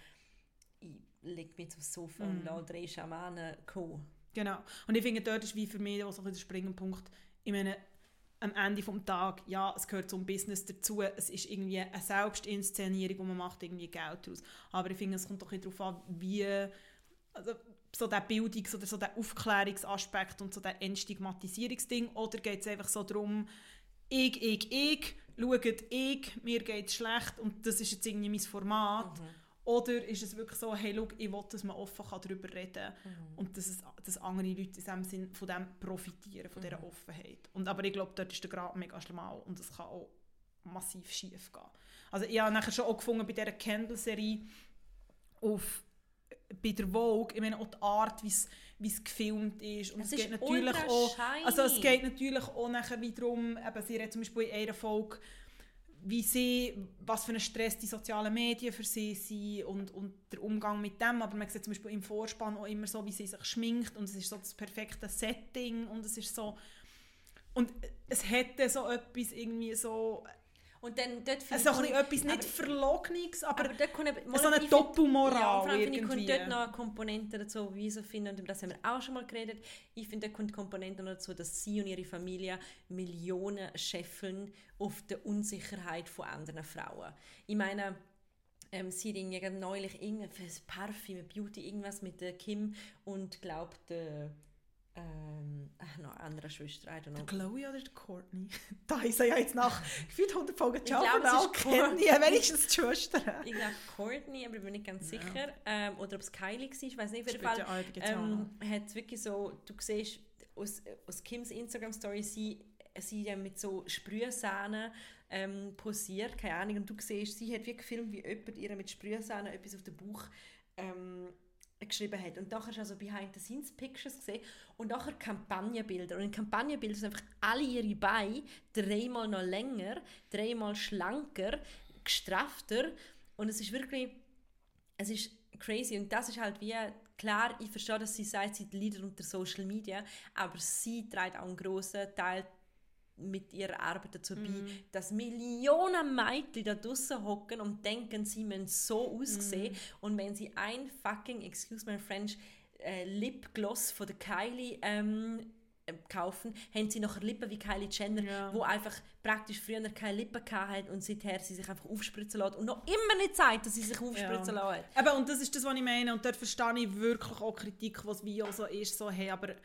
Speaker 2: ich lege mich aufs Sofa mm. und lasse drei Schamanen kommen.
Speaker 1: Genau. Und ich finde, dort ist wie für mich auch so ein der springende Punkt. Ich meine, am Ende des Tages, ja, es gehört zum Business dazu, es ist irgendwie eine Selbstinszenierung, wo man macht irgendwie Geld daraus. Aber ich finde, es kommt doch darauf an, wie, also, so der Bildungs- oder so der Aufklärungsaspekt und so der Entstigmatisierungsding, oder geht es einfach so darum, ich, ich, ich, schaut ich, mir geht es schlecht und das ist jetzt irgendwie mein Format. Oder ist es wirklich so, hey, schau, ich will, dass man offen kann darüber reden kann und dass, es, dass andere Leute in diesem Sinn von dem profitieren, von dieser Offenheit. Und, aber ich glaube, dort ist der Grad mega schmal und es kann auch massiv schief gehen. Also ich habe nachher schon auch gefunden bei dieser Candle-Serie auf bei der Vogue, ich meine auch die Art, wie es gefilmt ist und
Speaker 2: Es
Speaker 1: es, geht natürlich auch also es geht natürlich auch nachher wiederum eben sie redet zum Beispiel in einer Folge wie sie, was für ein Stress die sozialen Medien für sie sind und, und der Umgang mit dem, aber man sieht zum Beispiel im Vorspann auch immer so, wie sie sich schminkt und es ist so das perfekte Setting und es ist so und es hätte so etwas irgendwie so
Speaker 2: Und dann dort
Speaker 1: also
Speaker 2: ich-
Speaker 1: etwas nicht
Speaker 2: aber-
Speaker 1: Verlogeniges, aber,
Speaker 2: aber dort kommt eben-
Speaker 1: so eine
Speaker 2: ich
Speaker 1: Doppelmoral
Speaker 2: Ja, vor allem finde ich, kommt dort noch eine Komponente dazu, wie ich finde, und über das haben wir auch schon mal geredet, ich finde, dort kommt die Komponente dazu, dass sie und ihre Familie Millionen scheffeln auf der Unsicherheit von anderen Frauen. Ich meine, ähm, sie hat irgendwie neulich irgendein fürs Parfüm, Beauty, irgendwas mit der Kim und glaubt, äh, ähm, noch eine andere Schwester, I don't know.
Speaker 1: Chloe oder der Courtney? Da ist er ja jetzt nach gefühlt 100 Folgen Java auch
Speaker 2: ist
Speaker 1: kennen. Ja, wenigstens die Schwester.
Speaker 2: Ich glaube Courtney, aber ich bin nicht ganz sicher. Ähm, oder ob es Kylie war, ich weiß nicht. Auf jeden Fall ähm, hat wirklich so, du siehst aus, aus Kims Instagram-Story, sie, sie ja mit so Sprühsahne ähm, posiert, keine Ahnung, und du siehst, sie hat wirklich gefilmt, wie jemand ihr mit Sprühsahne etwas auf den Bauch ähm, geschrieben hat. Und nachher hast du also Behind-the-Scenes-Pictures gesehen und nachher Kampagnenbilder. Und in Kampagnenbildern sind einfach alle ihre Beine dreimal noch länger, dreimal schlanker, gestraffter. Und es ist wirklich, es ist crazy. Und das ist halt wie, klar, ich verstehe, dass sie sagt, sie Leader unter Social Media, aber sie trägt auch einen grossen Teil mit ihrer Arbeit dazu bei, dass Millionen Mädchen da draussen hocken und denken, sie müssen so aussehen. Und wenn sie ein fucking, excuse my French, äh, Lipgloss von der Kylie ähm, äh, kaufen, haben sie nachher Lippen wie Kylie Jenner,
Speaker 1: Ja.
Speaker 2: wo einfach praktisch früher keine Lippen hat und seither sie sich einfach aufspritzen lässt und noch immer nicht sagt, dass sie sich aufspritzen
Speaker 1: Ja.
Speaker 2: lässt.
Speaker 1: Eben, und das ist das, was ich meine. Und dort verstehe ich wirklich auch Kritik, was wie auch so ist, so, hey, aber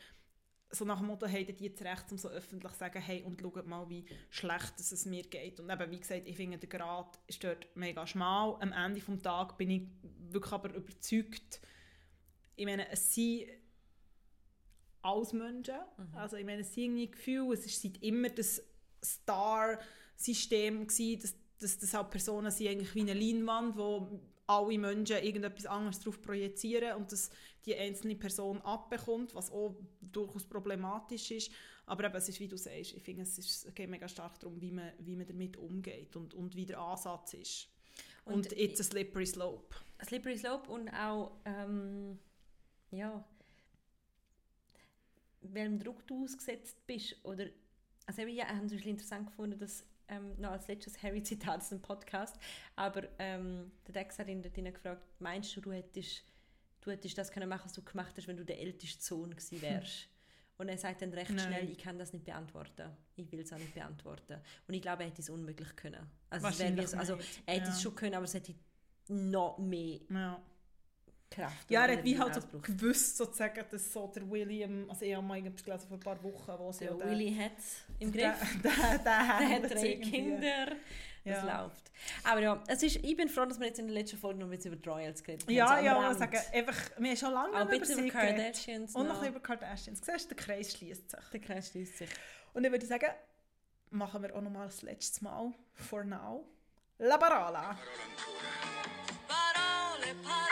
Speaker 1: so nach dem Motto, hey, die jetzt recht, um so öffentlich zu sagen, hey, und schaut mal, wie schlecht dass es mir geht. Und eben, wie gesagt, ich finde, der Grad ist dort mega schmal. Am Ende des Tages bin ich wirklich aber überzeugt, ich meine, es sind alles Menschen. Also ich meine, es sind irgendwie Gefühle, es ist seit immer das Star-System gewesen, dass, dass das halt Personen sind eigentlich wie eine Leinwand, wo alle Menschen irgendetwas anderes darauf projizieren und dass die einzelne Person abbekommt, was auch durchaus problematisch ist. Aber eben, es ist, wie du sagst, ich finde, es, ist, es geht mega stark darum, wie man, wie man damit umgeht und, und wie der Ansatz ist. Und,
Speaker 2: Und
Speaker 1: it's a slippery slope.
Speaker 2: Slippery Slope und auch, ähm, ja, welchem Druck du ausgesetzt bist. Oder, also ich habe es interessant gefunden, dass ähm, noch als letztes Harry-Zitat aus dem Podcast, aber ähm, der Dex hat ihn dort gefragt, meinst du, du hättest, du hättest das können machen, was du gemacht hast, wenn du der älteste Sohn gewesen wärst? Und er sagt dann recht
Speaker 1: Nein.
Speaker 2: schnell, ich kann das nicht beantworten. Ich will es auch nicht beantworten. Und ich glaube, er hätte es unmöglich können. Also, es also er hätte
Speaker 1: ja.
Speaker 2: es schon können, aber es hätte noch mehr
Speaker 1: Ja.
Speaker 2: Kraft.
Speaker 1: Ja, er hat wie halt so gewusst, sozusagen, dass so der William, also ich habe mal irgendwas gelesen vor ein paar Wochen, wo sie
Speaker 2: Der
Speaker 1: ja
Speaker 2: Willy hat im
Speaker 1: der,
Speaker 2: Griff.
Speaker 1: der, der, der,
Speaker 2: Er hat drei. Kinder.
Speaker 1: Ja.
Speaker 2: läuft. Aber ja, es ist, ich bin froh, dass wir jetzt in der letzten Folge noch ein bisschen über die Royals geredet haben.
Speaker 1: Ja,
Speaker 2: So am
Speaker 1: ja,
Speaker 2: Rand.
Speaker 1: ich sagen, einfach, wir haben schon lange
Speaker 2: Auch bisschen
Speaker 1: sie
Speaker 2: über. Kardashians.
Speaker 1: Und noch über Kardashians. Siehst du, der Kreis schließt sich.
Speaker 2: Der Kreis schließt sich.
Speaker 1: Und ich würde sagen, machen wir auch noch mal das letzte Mal, for now, La Parola.
Speaker 6: Parole, parole, parole.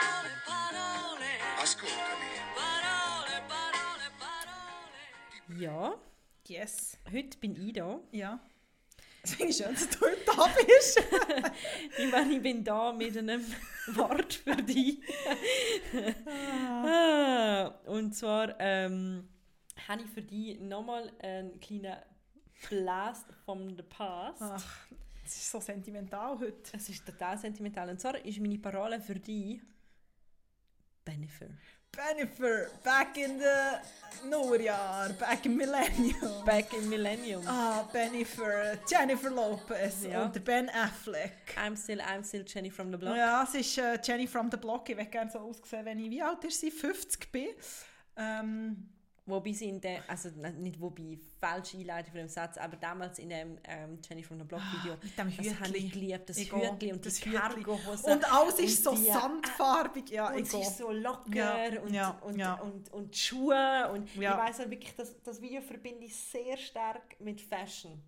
Speaker 2: Ja,
Speaker 1: Yes.
Speaker 2: heute bin ich da.
Speaker 1: Ja. Ich schön, dass du heute da bist.
Speaker 2: Ich meine, ich bin da mit einem Wort für dich. Ah, Und zwar ähm, habe ich für dich nochmal einen kleinen Blast from the past.
Speaker 1: Ach, es ist so sentimental heute.
Speaker 2: Es ist total sentimental. Und zwar ist meine Parole für dich Bennifer.
Speaker 1: Bennifer, back in the Nullerjahr, back in Millennium.
Speaker 2: Back in Millennium.
Speaker 1: Ah, Bennifer, Jennifer Lopez
Speaker 2: Ja.
Speaker 1: und Ben Affleck.
Speaker 2: I'm still, I'm still Jenny from the Block.
Speaker 1: Ja, es ist äh, Jenny from the Block. Ich möchte gerne so aussehen, wenn ich, wie alt ist sie? 50 bin. Ähm,
Speaker 2: Wobei sie in der, also nicht wobei, falsche Einleitung von dem Satz, aber damals in dem ähm, Jenny from the Block Video,
Speaker 1: mit dem
Speaker 2: das habe ich geliebt, das
Speaker 1: Ich
Speaker 2: Hütli und
Speaker 1: Das
Speaker 2: die. Cargohose.
Speaker 1: und alles ist so
Speaker 2: und die-
Speaker 1: sandfarbig. Ja,
Speaker 2: und es ist so locker
Speaker 1: Ja,
Speaker 2: und,
Speaker 1: ja,
Speaker 2: und,
Speaker 1: ja.
Speaker 2: Und, und, die Schuhe und ich weiss halt wirklich, das, das Video verbinde ich sehr stark mit Fashion.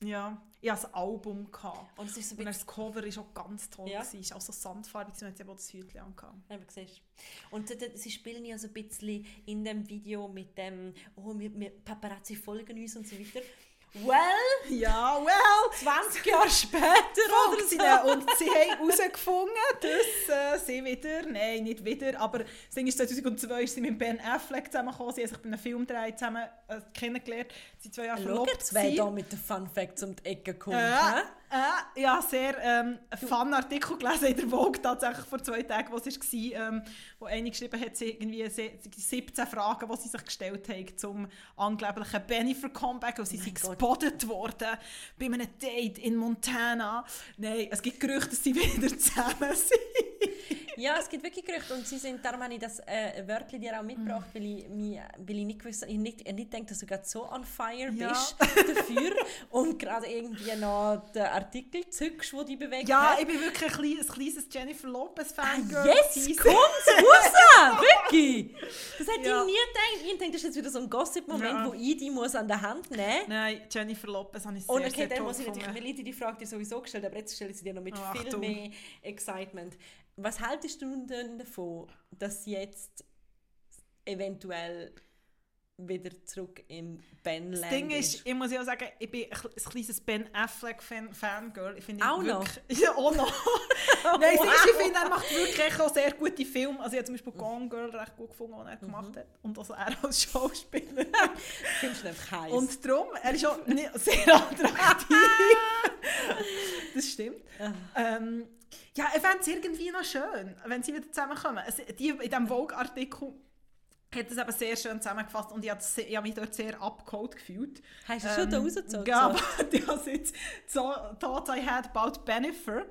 Speaker 1: Ja, ich hatte ein Album. Gehabt.
Speaker 2: Und so
Speaker 1: Und das Cover war auch ganz toll.
Speaker 2: Ja.
Speaker 1: Ja. Es war auch so sandfarbig, und hat eben auch das Hütchen angehabt.
Speaker 2: eben, siehst. Und sie spielen ja so ein bisschen in dem Video mit dem, oh, wir, wir Paparazzi folgen uns und so weiter. Well,
Speaker 1: Ja, well,
Speaker 2: 20 Jahre später oder so.
Speaker 1: ihnen. Und sie haben herausgefunden, dass äh, sie wieder, nein, nicht wieder, aber das Ding ist, 2002 ist sie mit Ben Affleck zusammengekommen, sie haben sich bei einem Filmdreh zusammen äh, kennengelernt, sie sind zwei Jahre
Speaker 2: Schau,
Speaker 1: verlobt
Speaker 2: zwei
Speaker 1: gewesen.
Speaker 2: da mit den Fun Facts um die Ecke kommen.
Speaker 1: Äh, äh, ja, sehr ähm, einen Fun-Artikel gelesen in der Vogue, tatsächlich vor zwei Tagen, wo es war, ähm, wo eine geschrieben hat, sie irgendwie se- 17 Fragen, die sie sich gestellt haben zum angeblichen Bennifer-Comeback, und sie sind
Speaker 2: Gott.
Speaker 1: gespottet worden bei einem Date in Montana. Nein, es gibt Gerüchte, dass sie wieder zusammen sind.
Speaker 2: Ja, es gibt wirklich Gerüchte und sie sind, darum habe ich das äh, Wörtchen dir auch mitgebracht, weil, ich, mich, weil ich nicht gewusst ich nicht, ich nicht denke, dass du gerade so on fire
Speaker 1: Ja.
Speaker 2: bist dafür und gerade irgendwie noch den Artikel zückst, wo die bewegt
Speaker 1: Ja,
Speaker 2: hat.
Speaker 1: ich bin wirklich ein, klein, ein kleines Jennifer Lopez-Fan.
Speaker 2: Ah, Jetzt kommt's raus! Wirklich! Das hätte
Speaker 1: Ja.
Speaker 2: ich nie gedacht. Ich denke, das ist jetzt wieder so ein Gossip-Moment,
Speaker 1: Ja.
Speaker 2: wo ich die muss an der Hand nehmen muss.
Speaker 1: Nein, Jennifer Lopez habe ich sehr,
Speaker 2: Und okay,
Speaker 1: sehr
Speaker 2: dann muss ich natürlich, dir die Frage dir sowieso gestellt aber jetzt stelle ich sie dir noch mit
Speaker 1: Ach,
Speaker 2: viel
Speaker 1: du.
Speaker 2: mehr Excitement. Was haltest du denn davon, dass jetzt eventuell wieder zurück im Ben-Land
Speaker 1: Das Ding ist, ich muss ja auch sagen, ich bin ein kle- ein kleines Ben Affleck-Fan- Fangirl. Ich finde
Speaker 2: Auch noch?
Speaker 1: Ja, auch noch. Nein, ist, ich finde, er macht wirklich auch sehr gute Filme. Also ich habe zum Beispiel Gone Girl recht gut gefunden, was er
Speaker 2: Mhm.
Speaker 1: gemacht hat. Und also er als Schauspieler.
Speaker 2: Findest du einfach heiß?
Speaker 1: Und darum, er ist auch sehr attraktiv. das stimmt. Ähm, ja, ich fände es irgendwie noch schön, wenn sie wieder zusammenkommen. Es, die, in diesem Vogue-Artikel hat es eben sehr schön zusammengefasst und ich habe, ich habe mich dort sehr abgeholt gefühlt.
Speaker 2: Hast du es schon da rausgezogen?
Speaker 1: Ja, aber ich habe jetzt so «Thoughts I had about Bennifer».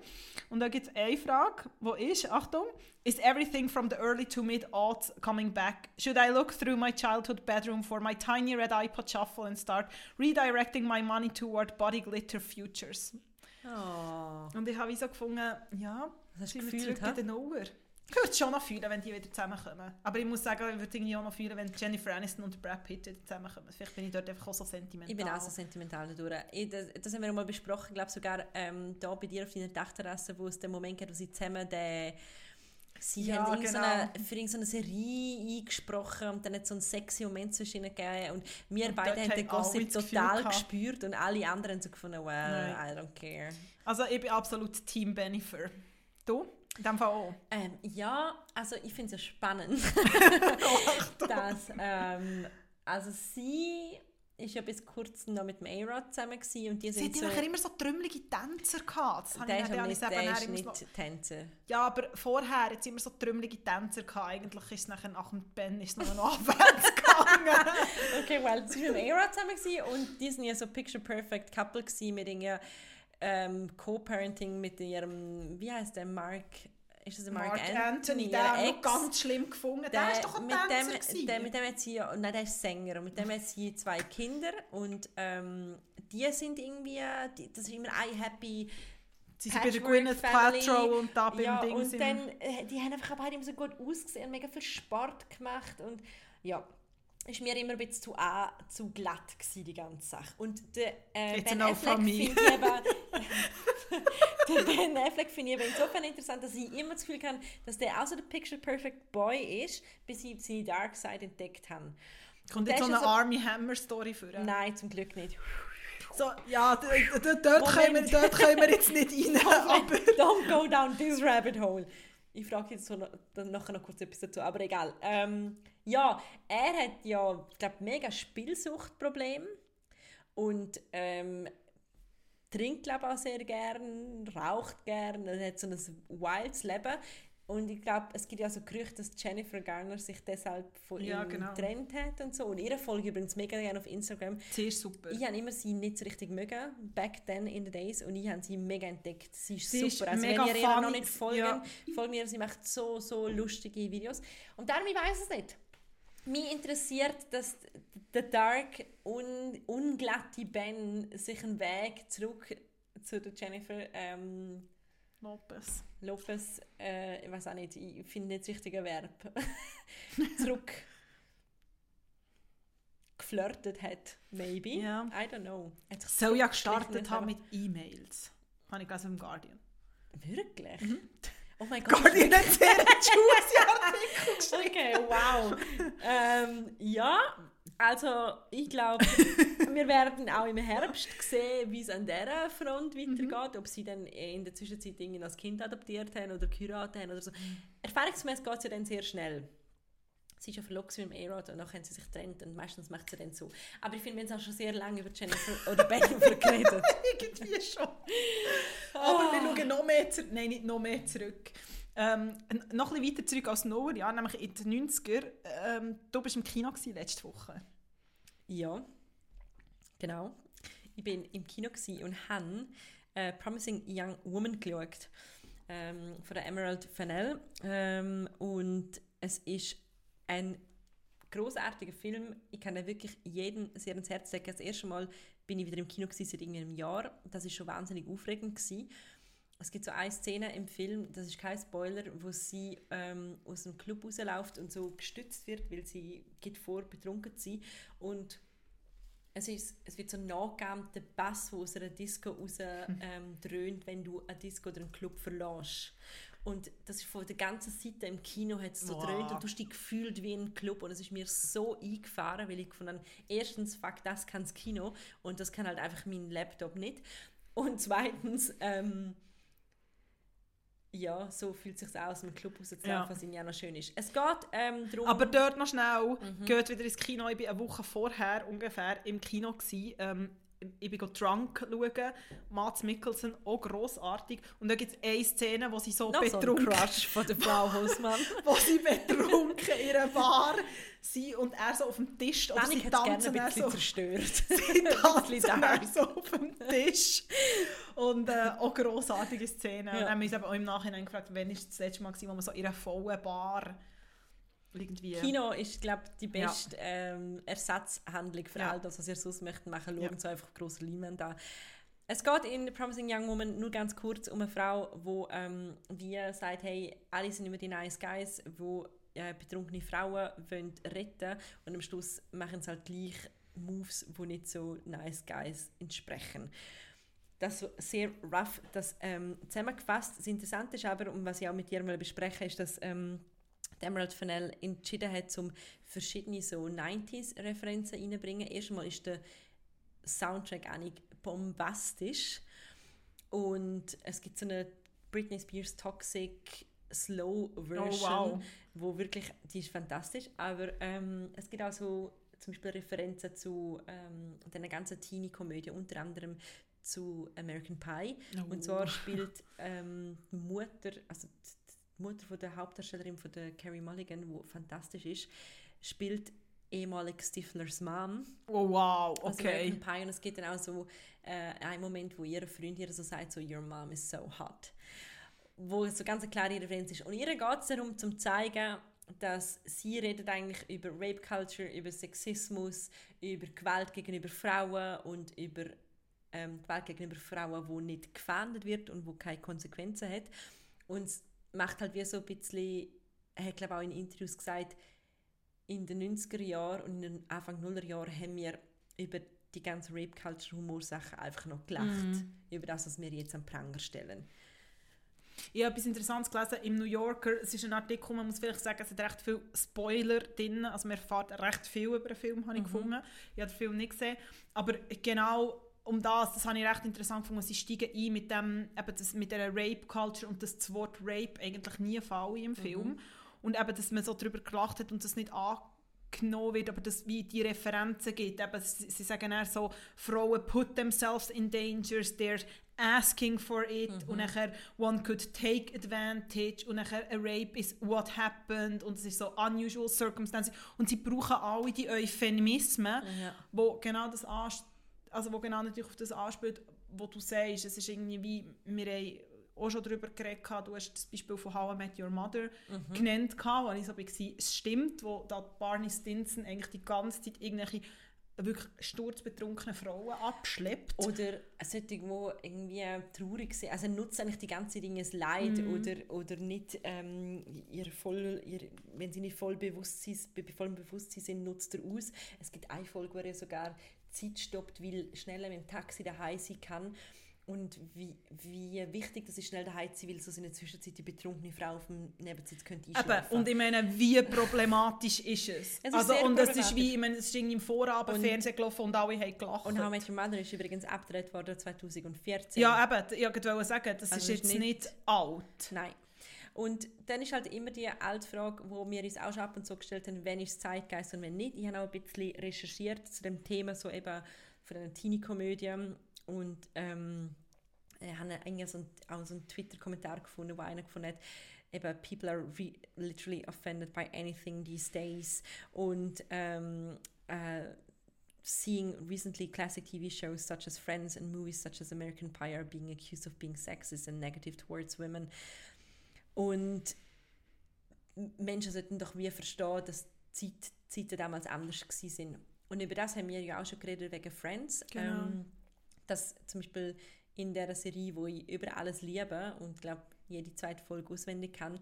Speaker 1: Und da gibt es eine Frage, die ist, Achtung, «Is everything from the early to mid-aughts coming back? Should I look through my childhood bedroom for my tiny red iPod shuffle and start redirecting my money toward body glitter futures?»
Speaker 2: Oh.
Speaker 1: Und ich habe so gefunden, ja, sind wir
Speaker 2: gefühlt,
Speaker 1: in den Nuller. Ich würde es schon noch fühlen, wenn die wieder zusammenkommen. Aber ich muss sagen, ich würde irgendwie auch noch fühlen, wenn Jennifer Aniston und Brad Pitt wieder zusammenkommen. Vielleicht bin ich dort einfach auch so sentimental.
Speaker 2: Ich bin auch so sentimental dadurch. Ich, das, das haben wir mal besprochen, ich glaube sogar ähm, da bei dir auf deiner Dachterrasse, wo es den Moment gab, wo sie zusammen den Sie
Speaker 1: Ja,
Speaker 2: haben irgend so
Speaker 1: genau.
Speaker 2: eine, für irgendeine Serie eingesprochen und dann hat es so einen sexy Moment zwischen ihnen gegeben und wir
Speaker 1: Und
Speaker 2: beide haben den Gossip total gespürt und alle anderen haben so gefunden, well,
Speaker 1: Nein.
Speaker 2: I don't care.
Speaker 1: Also ich bin absolut Team Bennifer. Du? In dem Fall auch.
Speaker 2: Ähm, ja, also ich finde es ja spannend, dass ähm, also sie ist ja bis kurz noch mit dem A-Rod zusammen gewesen und die
Speaker 1: Sie
Speaker 2: sind
Speaker 1: hatten
Speaker 2: so...
Speaker 1: immer so trümmelige Tänzer gehabt. Das habe
Speaker 2: Der
Speaker 1: ich
Speaker 2: ist aber
Speaker 1: nicht,
Speaker 2: der ist nicht
Speaker 1: so,
Speaker 2: Tänzer.
Speaker 1: Ja, aber vorher hat sie immer so trümmelige Tänzer gehabt. Eigentlich ist es nachher nach dem Ben ist noch abwärts gegangen.
Speaker 2: Okay, well, sie waren mit Era zusammen gewesen und die sind ja so Picture Perfect Couple gewesen mit ihrem ähm, Co-Parenting mit ihrem, wie heißt der, Mark, ist das der Mark,
Speaker 1: Mark Anthony,
Speaker 2: ihr
Speaker 1: der
Speaker 2: Ex?
Speaker 1: ganz schlimm gefunden. Der, ist doch ein
Speaker 2: mit
Speaker 1: Tänzer
Speaker 2: dem, der, mit dem hat sie, ja- nein, der ist Sänger und mit dem hat sie zwei Kinder und ähm, die sind irgendwie, die, das ist immer ein happy
Speaker 1: Sie sind bei der Gwyneth. Paltrow und da beim
Speaker 2: ja,
Speaker 1: Ding
Speaker 2: und
Speaker 1: sind-
Speaker 2: dann, äh, die haben einfach beide immer so gut ausgesehen, mega viel Sport gemacht und ja, ist mir immer ein bisschen zu, a, zu glatt gewesen, die ganze Sache. Und der äh,
Speaker 1: It's
Speaker 2: Ben Affleck finde ich aber, der Ben Affleck finde ich aber insofern interessant, dass ich immer das Gefühl habe, dass der auch so der Picture Perfect Boy ist, bis sie seine Dark Side entdeckt haben.
Speaker 1: Kommt jetzt so eine
Speaker 2: so-
Speaker 1: Army Hammer Story für
Speaker 2: Nein, zum Glück nicht.
Speaker 1: So, ja, dort, können wir, dort können wir jetzt nicht rein. aber
Speaker 2: Don't go down this rabbit hole. Ich frage jetzt so noch, dann nachher noch kurz etwas dazu, aber egal. Ähm, ja, er hat ja, ich glaube, mega Spielsuchtproblem und ähm, trinkt, glaube auch sehr gern, raucht gern, er hat so ein wildes Leben. Und ich glaube, es gibt ja so Gerüchte, dass Jennifer Garner sich deshalb von
Speaker 1: Ja,
Speaker 2: ihm
Speaker 1: genau.
Speaker 2: getrennt hat und so. Und ihre Folge übrigens mega gerne auf Instagram.
Speaker 1: Sie ist super.
Speaker 2: Ich habe immer sie nicht so richtig mögen, back then in the days, und ich habe sie mega entdeckt. Sie ist
Speaker 1: Sie ist
Speaker 2: super. also
Speaker 1: mega
Speaker 2: wenn ihr ihr noch nicht folgt,
Speaker 1: Ja.
Speaker 2: folgt mir, sie macht so, so lustige Videos. Und darum, ich weiß es nicht. Mich interessiert, dass der Dark, un unglatte Ben sich einen Weg zurück zu der Jennifer ähm,
Speaker 1: Lopez.
Speaker 2: Lopez, äh, ich weiß auch nicht, ich finde nicht das richtige Verb, zurück geflirtet hat, maybe.
Speaker 1: Ja.
Speaker 2: I don't know. Hat
Speaker 1: Soll ja gestartet haben
Speaker 2: haben.
Speaker 1: mit E-Mails. Habe ich gelesen im Guardian.
Speaker 2: Wirklich?
Speaker 1: Mhm.
Speaker 2: Oh mein Gott.
Speaker 1: Guardian hat sehr juicy Artikel.
Speaker 2: Okay, wow. ähm, ja, also ich glaube, wir werden auch im Herbst sehen, wie es an dieser Front
Speaker 1: Mhm.
Speaker 2: weitergeht, ob sie dann in der Zwischenzeit irgendwie als Kind adoptiert haben oder geheiratet haben oder so.
Speaker 1: Mhm.
Speaker 2: Erfahrungsgemäß geht es ja dann sehr schnell. Sie ist ja verlobt mit dem A-Rod und dann haben sie sich getrennt und meistens macht sie dann so. Aber ich finde, wir haben auch schon sehr lange über Jennifer oder Jennifer geredet.
Speaker 1: Irgendwie schon. Aber wir schauen noch mehr zurück. Nein, nicht noch mehr zurück. Ähm, noch ein bisschen weiter zurück als Noah, ja, nämlich in den 90er. Ähm, du warst im Kino gewesen, letzte Woche.
Speaker 2: Ja, genau. Ich bin im Kino und habe äh, Promising Young Woman geschaut ähm, von der Emerald Fennell. Ähm, und es ist ein großartiger Film. Ich kann den wirklich jedem sehr ans Herz legen. Das erste Mal bin ich wieder im Kino gsi seit irgendwie einem Jahr. Das ist schon wahnsinnig aufregend gsi. Es gibt so eine Szene im Film, das ist kein Spoiler, wo sie ähm, aus dem Club rausläuft und so gestützt wird, weil sie geht vor, betrunken zu sein. Und es, ist, es wird so nachgegeben, der Bass, der aus einer Disco raus ähm, dröhnt, wenn du eine Disco oder einen Club verlässt. Und das ist von der ganzen Seite im Kino hat es so dröhnt und du hast dich gefühlt wie ein Club und es ist mir so eingefahren, weil ich gefunden habe, erstens, fuck, das kann das Kino und das kann halt einfach mein Laptop nicht. Und zweitens, ähm, ja, so fühlt es sich aus, einem Club rauszulaufen,
Speaker 1: Ja.
Speaker 2: was irgendwie auch noch schön ist. Es geht ähm, darum...
Speaker 1: Aber dort noch schnell, geht wieder ins Kino. Ich war eine Woche vorher ungefähr im Kino. Gewesen. Ähm, ich bin Drunk schauen, Mats Mikkelsen, auch grossartig. Und da gibt es eine Szene, wo sie so
Speaker 2: noch so
Speaker 1: betrunken
Speaker 2: Crush von der Frau Hausmann.
Speaker 1: wo sie betrunken in einer Bar sind und er so auf dem Tisch sie
Speaker 2: hat es gerne
Speaker 1: tanzen
Speaker 2: ein
Speaker 1: dann
Speaker 2: bisschen
Speaker 1: so,
Speaker 2: zerstört.
Speaker 1: sie tanzen dann so auf dem Tisch und äh, auch grossartige Szenen. Und
Speaker 2: Ja.
Speaker 1: dann haben wir uns eben auch im Nachhinein gefragt, wann ist das letzte Mal gewesen, wo man so in einer vollen Bar irgendwie...
Speaker 2: Kino ist, glaube ich, die
Speaker 1: Ja.
Speaker 2: beste ähm, Ersatzhandlung für
Speaker 1: Ja.
Speaker 2: all das, was ihr sonst möchtet machen. Schaut
Speaker 1: Ja.
Speaker 2: so einfach großer Leinwand an. Es geht in Promising Young Woman nur ganz kurz um eine Frau, die ähm, wie sagt, hey, alle sind immer die nice guys, die äh, betrunkene Frauen wollen retten und am Schluss machen sie halt gleich Moves, die nicht so nice guys entsprechen. Das ist sehr rough, das ähm, zusammengefasst. Das Interessante ist aber, und was ich auch mit dir mal besprechen, ist, dass ähm, die Emerald Fennell entschieden hat, um verschiedene so 90s-Referenzen reinzubringen. Erstmal ist der Soundtrack eigentlich bombastisch und es gibt so eine Britney Spears Toxic Slow Version,
Speaker 1: Oh, wow.
Speaker 2: wo wirklich, die ist fantastisch, aber ähm, es gibt auch so zum Beispiel Referenzen zu ähm, einer ganzen Teenie-Komödie, unter anderem zu American Pie.
Speaker 1: Oh.
Speaker 2: Und zwar spielt ähm, die Mutter, also die die Mutter von der Hauptdarstellerin von der Carrie Mulligan, die fantastisch ist, spielt ehemalig Stiflers Mom.
Speaker 1: Oh wow,
Speaker 2: Also
Speaker 1: okay.
Speaker 2: Pie. Und es gibt dann auch so äh, einen Moment, wo ihre Freundin ihr so sagt, so «Your mom is so hot». Wo so ganz eine klare Referenz ist. Und ihr geht es darum, um zu zeigen, dass sie redet eigentlich über Rape Culture, über Sexismus, über Gewalt gegenüber Frauen und über ähm, Gewalt gegenüber Frauen, die nicht gefahndet wird und wo keine Konsequenzen hat. Und macht halt wie so ein bisschen, er hat glaube auch in Interviews gesagt, in den 90er Jahren und in den Anfang Nuller Jahren haben wir über die ganze Rape Culture Humorsachen einfach noch gelacht.
Speaker 1: Mhm.
Speaker 2: Über das, was wir jetzt am Pranger stellen.
Speaker 1: Ich habe etwas Interessantes gelesen im New Yorker. Es ist ein Artikel, man muss vielleicht sagen, es hat recht viele Spoiler drin. Also man erfährt recht viel über den Film, habe ich gefunden. Ich habe den Film nicht gesehen. Aber genau um das, das habe ich recht interessant gefunden. Sie steigen ein mit, dem, eben das, mit der Rape-Culture und dass das Wort Rape eigentlich nie fallen im Film. Und eben, dass man so darüber gelacht hat und das nicht genommen wird, aber dass wie die Referenzen gibt. Eben, sie, sie sagen eher so, Frauen put themselves in dangers, they're asking for it und nachher one could take advantage und nachher a rape is what happened und es ist so unusual circumstances und sie brauchen alle die Euphemismen,
Speaker 2: Ja.
Speaker 1: wo genau das ans- also wo genau natürlich auf das anspielt, wo du sagst, es ist irgendwie wie, wir haben auch schon darüber geredet, du hast das Beispiel von How I Met Your Mother genannt, gehabt, wo ich so war, es stimmt, wo da Barney Stinson eigentlich die ganze Zeit irgendwelche wirklich sturzbetrunkene Frauen abschleppt.
Speaker 2: Oder solche, die irgendwie traurig sind. Also nutzt eigentlich die ganze Dinge das Leid
Speaker 1: Mhm.
Speaker 2: oder, oder nicht ähm, ihr voll, ihr, wenn sie nicht voll Bewusstsein, bei bei vollem Bewusstsein sind, nutzt er aus. Es gibt eine Folge, wo er sogar Zeit stoppt, weil schneller mit dem Taxi daheim sein kann. Und wie, wie wichtig das ist, schnell daheim zu sein, weil so in der Zwischenzeit die betrunkene Frau auf dem Nebensitz könnte
Speaker 1: Eben,
Speaker 2: einschlafen.
Speaker 1: und ich meine, wie problematisch ist es?
Speaker 2: Es ist
Speaker 1: also,
Speaker 2: sehr
Speaker 1: und es ist wie, ich meine, es ist irgendwie im Vorabend
Speaker 2: Und-
Speaker 1: Fernsehen gelaufen und alle haben gelacht.
Speaker 2: und How Met Your Mother ist übrigens abgedreht worden 2014.
Speaker 1: ja, eben, ich wollte sagen, das
Speaker 2: Also
Speaker 1: ist
Speaker 2: ist
Speaker 1: jetzt
Speaker 2: nicht-
Speaker 1: nicht alt.
Speaker 2: Nein. Und dann ist halt immer die alte Frage, wo wir uns auch schon ab und zu gestellt haben, wenn ist Zeitgeist und wenn nicht. Ich habe auch ein bisschen recherchiert zu dem Thema, so eben von einer Teenie-Komödie und ähm, ich habe eigentlich so einen, auch so einen Twitter-Kommentar gefunden, wo einer gefunden hat, eben people are re literally offended by anything these days und ähm, äh, seeing recently classic TV shows such as Friends and movies such as American Pie are being accused of being sexist and negative towards women. Und Menschen sollten doch wie verstehen, dass die Zeit, Zeiten damals anders sind. Und über das haben wir ja auch schon geredet wegen Friends.
Speaker 1: Genau.
Speaker 2: Ähm, dass zum Beispiel in der Serie, wo ich über alles liebe und glaube jede zweite Folge auswendig kann,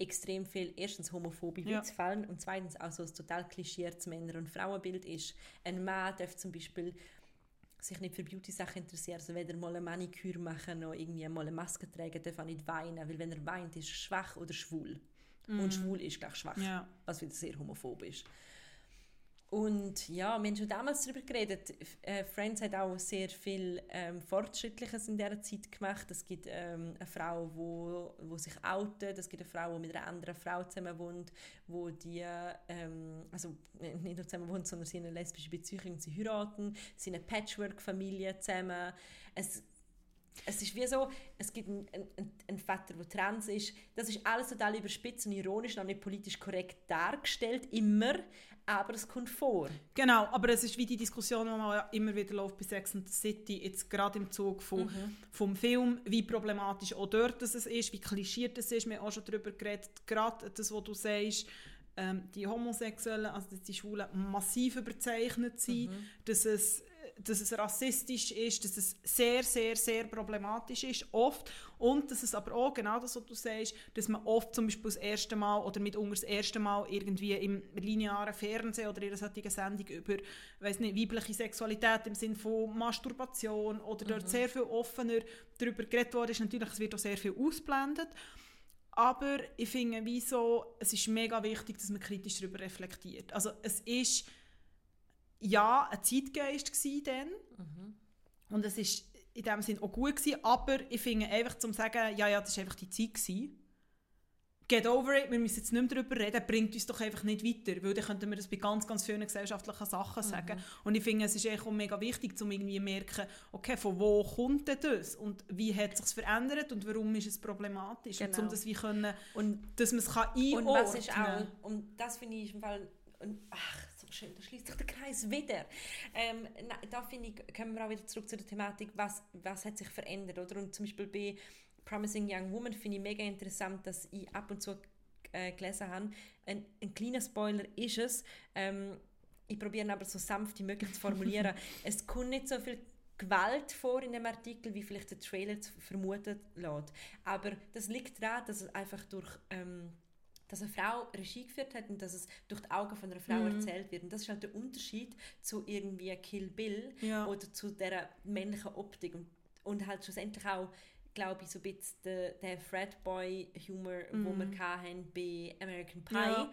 Speaker 2: extrem viel erstens homophobe
Speaker 1: Ja.
Speaker 2: Witze fallen und zweitens auch so ein total klischiertes Männer- und Frauenbild ist. Ein Mann darf zum Beispiel sich nicht für Beauty-Sachen interessieren, also weder mal eine Maniküre machen noch irgendwie mal eine Maske tragen, darf auch nicht weinen, weil wenn er weint, ist er schwach oder schwul. Und schwul ist gleich schwach,
Speaker 1: Mhm. Ja.
Speaker 2: was wieder sehr homophob ist. Und ja, wir haben schon damals darüber geredet. Äh, Friends hat auch sehr viel ähm, Fortschrittliches in dieser Zeit gemacht. Es gibt ähm, eine Frau, wo, wo sich outet. Es gibt eine Frau, die mit einer anderen Frau zusammen wohnt, wo die, ähm, also nicht nur zusammen wohnt, sondern sie in eine lesbische Beziehung, sie heiraten, sie sind eine Patchwork-Familie zusammen. Es, es ist wie so, es gibt einen, einen, einen Vater, der trans ist. Das ist alles total überspitzt und ironisch, noch nicht politisch korrekt dargestellt, immer, aber es kommt vor.
Speaker 1: Genau, aber es ist wie die Diskussion, die man immer wieder läuft bei Sex and the City, jetzt gerade im Zug von, vom Film, wie problematisch auch dort es ist, wie klischiert es ist. Wir haben auch schon darüber geredet, gerade das, was du sagst, ähm, die Homosexuellen, also die Schwulen massiv überzeichnet sind, dass es dass es rassistisch ist, dass es sehr, sehr, sehr problematisch ist, oft. Und dass es aber auch, genau das, was du sagst, dass man oft zum Beispiel das erste Mal oder mitunter das erste Mal irgendwie im linearen Fernsehen oder in einer solchen Sendung über, weiss nicht, weibliche Sexualität im Sinne von Masturbation oder dort sehr viel offener darüber geredet worden ist. Natürlich, es wird auch sehr viel ausblendet. Aber ich finde, wieso, es ist mega wichtig, dass man kritisch darüber reflektiert. Also es ist ja ein Zeitgeist gsi dann. Und es ist in dem Sinn auch gut gsi, aber ich finde einfach zum sagen, ja, ja, das ist einfach die Zeit gsi. Get over it, wir müssen jetzt nicht mehr darüber reden, bringt uns doch einfach nicht weiter, weil dann könnten wir das bei ganz, ganz vielen gesellschaftlichen Sachen sagen. Und ich finde, es ist echt auch mega wichtig, um irgendwie zu merken, okay, von wo kommt denn das? Und wie hat es sich verändert? Und warum ist es problematisch? Und
Speaker 2: Genau.
Speaker 1: um das wie können,
Speaker 2: Und
Speaker 1: dass man es kann einordnen
Speaker 2: Und was ist auch, und das finde ich im Fall, und, ach, da schließt sich der Kreis wieder. Ähm, na, da finde ich, kommen wir auch wieder zurück zu der Thematik, was, was hat sich verändert, oder? Und zum Beispiel bei Promising Young Woman finde ich mega interessant, dass ich ab und zu äh, gelesen habe, ein, ein kleiner Spoiler ist es, ähm, ich probiere aber so sanft wie möglich zu formulieren, es kommt nicht so viel Gewalt vor in dem Artikel, wie vielleicht der Trailer vermuten lässt. Aber das liegt daran, dass es einfach durch ähm, dass eine Frau Regie geführt hat und dass es durch die Augen von einer Frau
Speaker 1: Mhm.
Speaker 2: erzählt wird. Und das ist halt der Unterschied zu irgendwie Kill Bill
Speaker 1: Ja.
Speaker 2: oder zu der männlichen Optik. Und, und halt schlussendlich auch, glaube ich, so ein bisschen der, der Fredboy-Humor, wo wir hatten bei American Pie,
Speaker 1: Mhm. Ja.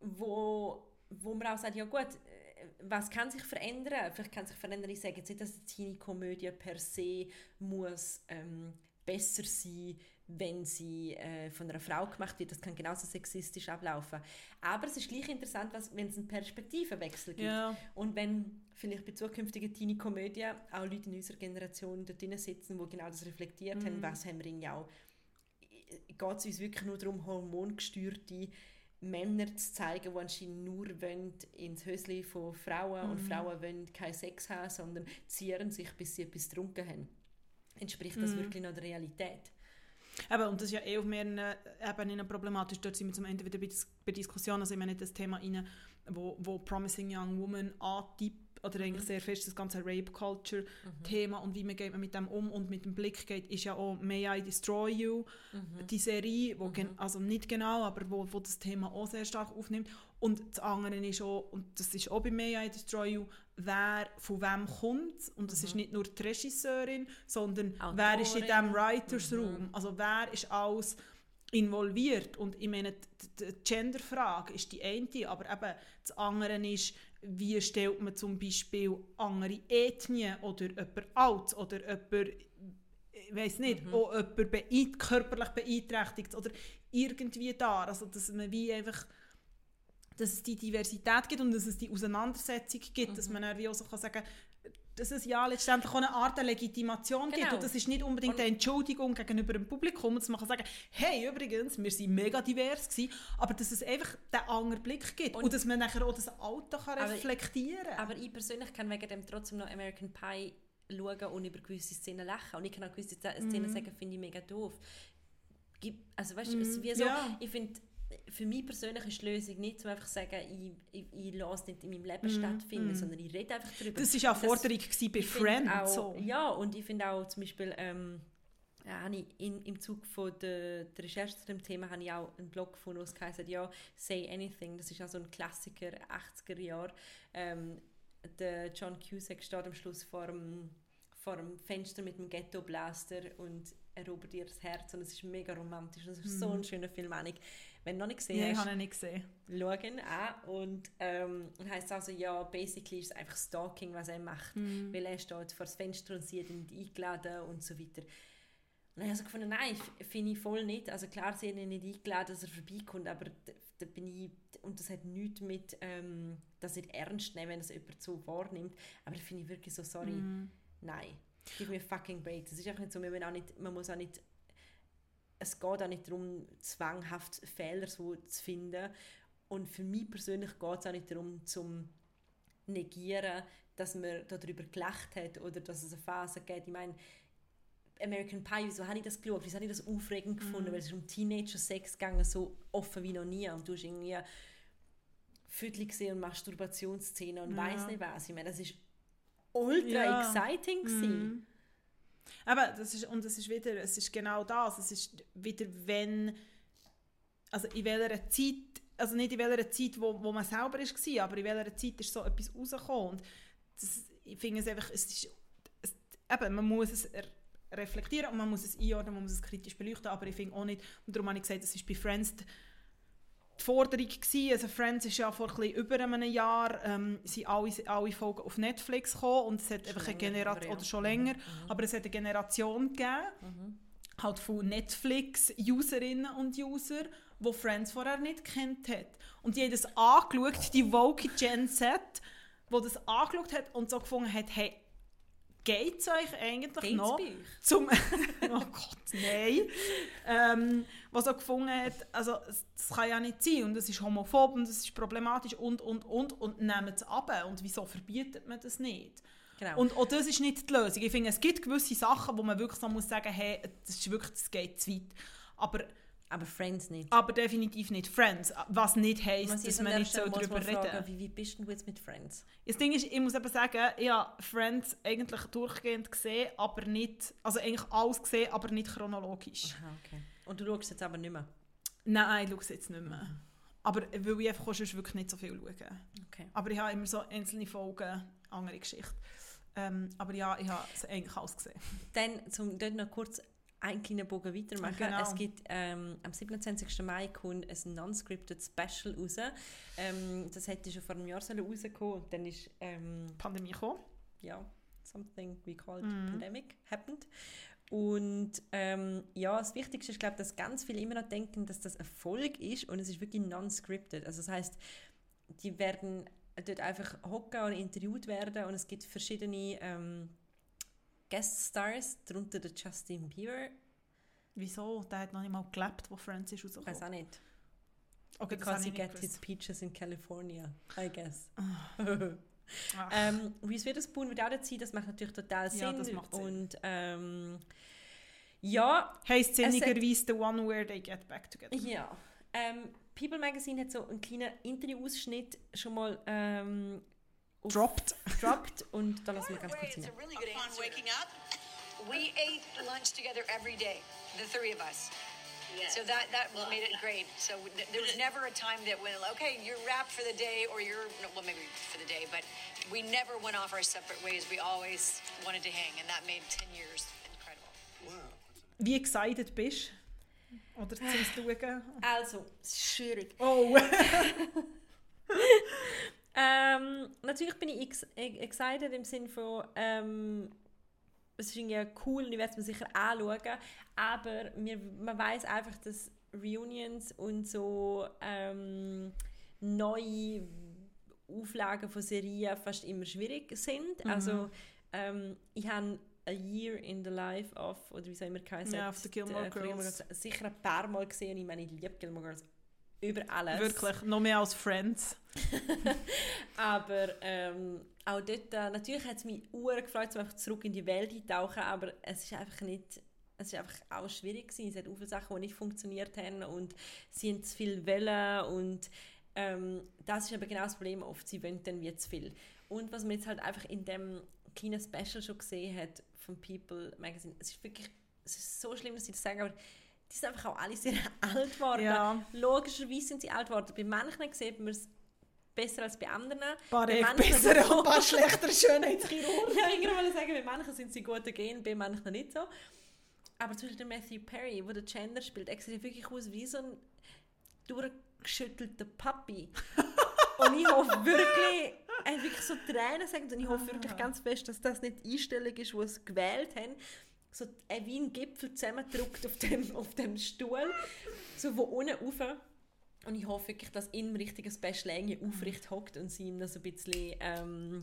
Speaker 2: wo, wo man auch sagt, ja gut, was kann sich verändern? Vielleicht kann sich verändern, ich sage jetzt nicht, dass die Teenie-Komödie per se muss ähm, besser sein, wenn sie äh, von einer Frau gemacht wird. Das kann genauso sexistisch ablaufen. Aber es ist gleich interessant, was, wenn es einen Perspektivenwechsel gibt.
Speaker 1: Ja.
Speaker 2: Und wenn vielleicht bei zukünftigen Teenie-Komödien auch Leute in unserer Generation dort drin sitzen, die genau das reflektiert
Speaker 1: Mhm.
Speaker 2: haben, was haben wir irgendwie auch geht es uns wirklich nur darum, hormongesteuerte Männer zu zeigen, die anscheinend nur wollen ins Hösli von Frauen
Speaker 1: Mhm.
Speaker 2: und Frauen wollen keinen Sex haben, sondern zieren sich, bis sie etwas getrunken haben. Entspricht das
Speaker 1: Mhm.
Speaker 2: wirklich noch der Realität?
Speaker 1: Eben, und das ist ja eh auf mehreren Ebenen problematisch. Dort sind wir zum Ende wieder bei, bei Diskussionen. Also ich meine das Thema rein, wo, wo Promising Young Woman antippt, oder eigentlich sehr fest das ganze Rape-Culture-Thema und wie man geht man mit dem um und mit dem Blick geht, ist ja auch «May I Destroy You», die Serie, wo gen also nicht genau, aber wo, wo das Thema auch sehr stark aufnimmt. Und das andere ist auch, und das ist auch bei «May I Destroy You», wer von wem kommt. Und das ist nicht nur die Regisseurin, sondern wer ist in diesem
Speaker 2: Autorin.
Speaker 1: Writers Room. Also wer ist alles involviert. Und ich meine, die, die Genderfrage ist die eine, aber eben das andere ist, wie stellt man zum Beispiel andere Ethnien oder jemand alt oder jemand, ich weiß nicht, auch jemand beeint, körperlich beeinträchtigt oder irgendwie da. Also dass man wie einfach dass es die Diversität gibt und dass es die Auseinandersetzung gibt, dass man dann wie auch so kann sagen dass es ja letztendlich auch eine Art der Legitimation gibt
Speaker 2: Genau.
Speaker 1: und das ist nicht unbedingt eine Entschuldigung gegenüber dem Publikum, dass man kann sagen hey, übrigens, wir sind mega divers gewesen, aber dass es einfach den anderen Blick gibt und, dass man nachher auch das Alter kann
Speaker 2: Aber-
Speaker 1: reflektieren kann.
Speaker 2: Aber ich persönlich kann wegen dem trotzdem noch American Pie schauen und über gewisse Szenen lachen. Und ich kann auch gewisse Szenen sagen, finde ich mega doof. Also weißt du, ist wie so,
Speaker 1: ja.
Speaker 2: ich finde, für mich persönlich ist die Lösung nicht, um einfach zu sagen, ich, ich, ich lasse es nicht in meinem Leben stattfinden, sondern ich rede einfach darüber.
Speaker 1: das war
Speaker 2: Das-
Speaker 1: Forderung gewesen bei
Speaker 2: ich
Speaker 1: Friends.
Speaker 2: Auch,
Speaker 1: so.
Speaker 2: Ja, und ich finde auch zum Beispiel, ähm, ja, habe ich in, im Zug von der, der Recherche zu dem Thema habe ich auch einen Blog gefunden, es heisst, ja, «Say Anything», das ist auch so ein Klassiker, 80er Jahre. Ähm, der John Cusack steht am Schluss vor dem, vor dem Fenster mit dem Ghetto-Blaster und erobert ihr das Herz und es ist mega romantisch. und Es ist so ein schöner Film, Annik. Wenn du noch nicht gesehen
Speaker 1: Ja, ich
Speaker 2: hast,
Speaker 1: habe ihn nicht gesehen.
Speaker 2: schauen an und ähm, heisst also, ja, basically ist es einfach Stalking, was er macht, weil er steht vor das Fenster und sie hat ihn nicht eingeladen und so weiter. Und dann habe ich so gefunden, nein, finde ich voll nicht. Also klar, sie haben ihn nicht eingeladen, dass er vorbeikommt, aber da, da bin ich, und das hat nichts mit, ähm, das nicht ernst nehmen, wenn das jemand so wahrnimmt, aber da finde ich wirklich so, sorry, nein, give me a fucking break. Das ist einfach nicht so, müssen auch nicht, man muss auch nicht es geht auch nicht darum, zwanghaft Fehler so zu finden. Und für mich persönlich geht es auch nicht darum, zum negieren, dass man darüber gelacht hat oder dass es eine Phase gibt. Ich meine, American Pie, wieso habe ich das geschaut? Wieso habe ich das aufregend gefunden? Weil es ist um Teenager-Sex gegangen, so offen wie noch nie. Und du hast irgendwie Viertel gesehen und Masturbationsszenen und weiss nicht was. Ich meine, das ist ultra
Speaker 1: Ja.
Speaker 2: exciting gewesen.
Speaker 1: Aber das ist, und es ist wieder, es ist genau das, es ist wieder, wenn, also in welcher Zeit, also nicht in welcher Zeit, wo, wo man selber war, aber in welcher Zeit ist so etwas rausgekommen. Und das, ich finde es einfach, es ist, es, eben, man muss es er- reflektieren und man muss es einordnen, man muss es kritisch beleuchten, aber ich finde auch nicht, und darum habe ich gesagt, es ist bei Friends die, Forderung gewesen. Also Friends ist ja vor ein bisschen über einem Jahr ähm, sind alle, alle Folgen auf Netflix gekommen und es hat einfach eine Generation, oder schon länger, aber es hat eine Generation gegeben, halt von Netflix-Userinnen und User, die Friends vorher nicht kennt hat. Und die haben das angeschaut, die woke Gen Z, die das angeschaut hat und so gefunden hat, hey, geht es euch eigentlich
Speaker 2: Geht's
Speaker 1: noch? Zum oh Gott, nein. ähm, was er gefunden hat, also das kann ja nicht sein und es ist homophob und es ist problematisch und, und, und und nehmen es ab. Und wieso verbietet man das nicht?
Speaker 2: Genau.
Speaker 1: Und auch das ist nicht die Lösung. Ich finde, es gibt gewisse Sachen, wo man wirklich so muss sagen, hey, das ist wirklich, das geht zu weit. Aber,
Speaker 2: Aber Friends nicht.
Speaker 1: aber definitiv nicht Friends, was nicht heisst, dass
Speaker 2: an
Speaker 1: man nicht so darüber reden
Speaker 2: fragen, wie weit bist du jetzt mit Friends?
Speaker 1: das Ding ist, ich muss eben sagen, ich habe Friends eigentlich durchgehend gesehen, aber nicht, also eigentlich alles gesehen, aber nicht chronologisch.
Speaker 2: Aha, okay. Und du schaust jetzt aber nicht mehr?
Speaker 1: Nein, ich schaue es jetzt nicht mehr. Aber weil ich einfach sonst wirklich nicht so viel schaue.
Speaker 2: Okay.
Speaker 1: Aber ich habe immer so einzelne Folgen, andere Geschichte. Ähm, aber ja, ich habe es eigentlich alles gesehen.
Speaker 2: Dann, zum dort noch kurz einen kleinen Bogen weitermachen.
Speaker 1: Genau.
Speaker 2: Es gibt ähm, am 27. Mai kommt ein non-scripted Special raus. Ähm, das hätte schon vor einem Jahr sollen rauskommen und dann ist ähm,
Speaker 1: Pandemie gekommen.
Speaker 2: ja, something we call it
Speaker 1: Mhm.
Speaker 2: pandemic happened. Und ähm, ja, das Wichtigste ist, glaube dass ganz viele immer noch denken, dass das Erfolg ist und es ist wirklich non-scripted. Also das heißt, die werden dort einfach hocken oder interviewt werden und es gibt verschiedene ähm, Guest-Stars, darunter der Justin Bieber.
Speaker 1: Wieso? Der hat noch nicht mal gelebt, wo Friends ist
Speaker 2: Ich weiß auch nicht.
Speaker 1: Okay,
Speaker 2: Because he get his peaches in California, I guess.
Speaker 1: Ach.
Speaker 2: ähm, Reese Witherspoon wird auch sein, das macht natürlich total Sinn.
Speaker 1: Ja, das macht Sinn.
Speaker 2: Und ähm, ja, hat-
Speaker 1: sinnigerweise «The one where they get back together».
Speaker 2: ja. Ähm, People Magazine hat so einen kleinen Interview-Ausschnitt schon mal ähm, auf-
Speaker 1: Dropped.
Speaker 2: gedroppt und da lassen wir ganz kurz
Speaker 7: it's a really good
Speaker 6: Upon waking up,
Speaker 7: We ate lunch together every day, the three of us.
Speaker 6: Yes.
Speaker 7: So that that made it great. So th- there was never a time that when okay, you're wrapped for the day, or you're well maybe for the day, but we never went off our separate ways. We always wanted to hang, and that made ten years incredible. Wow.
Speaker 1: Wie excited bist Oder zum Schauen?
Speaker 2: Also, es ist schwierig.
Speaker 1: Oh!
Speaker 2: Ähm, natürlich bin ich ex excited im Sinne von, ähm, es ist irgendwie cool und ich werde es mir sicher anschauen, aber mir, man weiß einfach, dass Reunions und so ähm, neue Auflagen von Serien fast immer schwierig sind. Also ähm, ich habe A Year in the Life of, oder wie es immer geheißen
Speaker 1: Ja, auf The Gilmore
Speaker 2: äh, von
Speaker 1: Girls.
Speaker 2: sicher ein paar Mal gesehen und ich meine, ich liebe Gilmore Girls über alles.
Speaker 1: Wirklich, noch mehr als Friends.
Speaker 2: Aber ähm, auch dort, äh, natürlich hat es mich sehr gefreut, um einfach zurück in die Welt einzutauchen, aber es ist einfach nicht, es ist einfach auch schwierig gewesen. Es hat viele Sachen, die nicht funktioniert haben und sie haben zu viel wollen und ähm, das ist aber genau das Problem oft, sie wollen dann wie zu viel. Und was man jetzt halt einfach in dem kleinen Special schon gesehen hat vom People Magazine, es ist wirklich, es ist so schlimm, dass sie das sagen, aber die sind einfach auch alle sehr alt geworden.
Speaker 1: Ja.
Speaker 2: Logischerweise sind sie alt geworden. Bei manchen sieht man es besser als bei anderen.
Speaker 1: Paar
Speaker 2: bei manchen-
Speaker 1: besser und ein paar schlechter Schönheitschirurgen.
Speaker 2: ja, ich wollte sagen, bei manchen sind sie gut gehen, bei manchen nicht so. Aber zum Beispiel der Matthew Perry, der den Chandler spielt, er sieht wirklich aus wie so ein durchgeschüttelter Papi. und ich hoffe wirklich, er hat wirklich so Tränen gesagt und ich hoffe wirklich ganz fest, dass das nicht die Einstellung ist, die sie gewählt haben. So äh, wie ein Gipfel zusammendrückt auf dem, auf dem Stuhl, so von unten rauf. Und ich hoffe wirklich, dass ihm richtiges Special irgendwie aufrecht hockt und sie ihm das ein bisschen, ähm,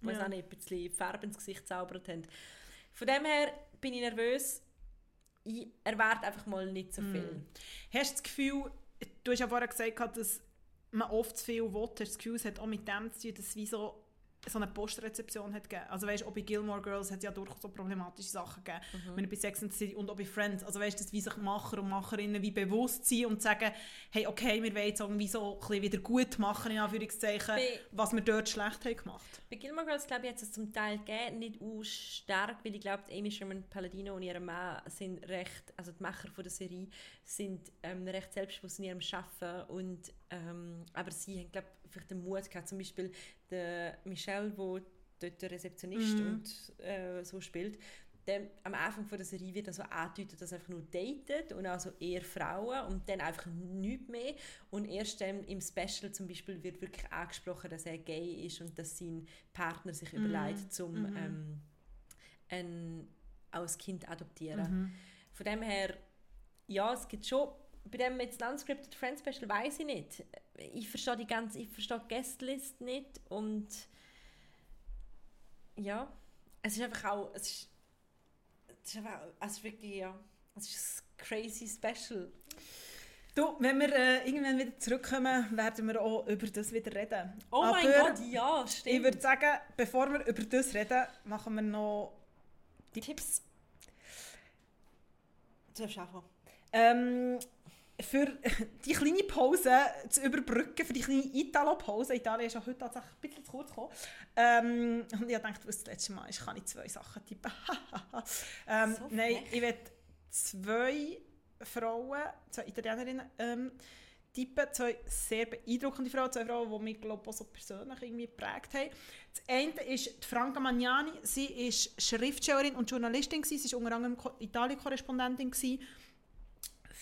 Speaker 1: Ja.
Speaker 2: auch nicht, ein bisschen Farbe ins Gesicht zaubert haben. Von dem her bin ich nervös. Ich erwarte einfach mal nicht so viel.
Speaker 1: Hast du das Gefühl, du hast ja vorher gesagt, dass man oft zu viel will. Hast du das Gefühl, es hat auch mit dem zu tun, dass wie so, so eine Postrezeption hat gegeben? Also weißt, auch bei Gilmore Girls hat es ja durchaus so problematische Sachen gegeben.
Speaker 2: Mhm.
Speaker 1: Wenn bei Sex and City und auch bei Friends. Also weißt, dass wie sich Macher und Macherinnen wie bewusst sind und sagen, hey, okay, wir wollen jetzt irgendwie so ein bisschen wieder gut machen, in Anführungszeichen,
Speaker 2: Bei-
Speaker 1: was wir dort schlecht haben gemacht.
Speaker 2: Bei Gilmore Girls, glaube ich, hat es zum Teil gegeben, nicht auch stark, weil ich glaube, Amy Sherman Palladino und ihr Mann sind recht, also die Macher von der Serie, sind ähm, recht selbstbewusst in ihrem Arbeiten und ähm, aber sie haben, glaube ich, vielleicht den Mut gehabt, zum Beispiel der Michelle, wo dort der Rezeptionist und äh, so spielt, der, am Anfang von der Serie wird also angedeutet, dass er einfach nur datet und also eher Frauen und dann einfach nichts mehr. Und erst dann im Special zum Beispiel wird wirklich angesprochen, dass er gay ist und dass sein Partner sich überlegt, zum ähm, ein, als Kind adoptieren. Von dem her, ja, es gibt schon, bei dem jetzt Unscripted Friends Special weiß ich nicht. Ich verstehe die ganze, ich verstehe die Guestlist nicht und ja, es ist einfach auch, es ist, es ist einfach, ist wirklich, ja, es ist ein crazy Special.
Speaker 1: Du, wenn wir äh, irgendwann wieder zurückkommen, werden wir auch über das wieder reden.
Speaker 2: Oh mein
Speaker 1: Aber
Speaker 2: Gott, ja,
Speaker 1: Ich
Speaker 2: stimmt.
Speaker 1: würde sagen, bevor wir über das reden, machen wir noch
Speaker 2: Tipps. Du darfst anfangen.
Speaker 1: Ähm, für die kleine Pause zu überbrücken, für die kleine Italo-Pause, Italien ist ja heute tatsächlich ein bisschen zu kurz gekommen, ähm, und ich dachte, was das letzte Mal ist, kann ich zwei Sachen tippen. ähm,
Speaker 2: So
Speaker 1: nein, ich werde zwei Frauen, zwei Italienerinnen ähm, tippen, zwei sehr beeindruckende Frauen, zwei Frauen, die mich glaube auch so persönlich irgendwie geprägt haben. Das eine ist die Franca Magnani, sie ist Schriftstellerin und Journalistin, gewesen. sie war unter anderem Ko- Italien-Korrespondentin gewesen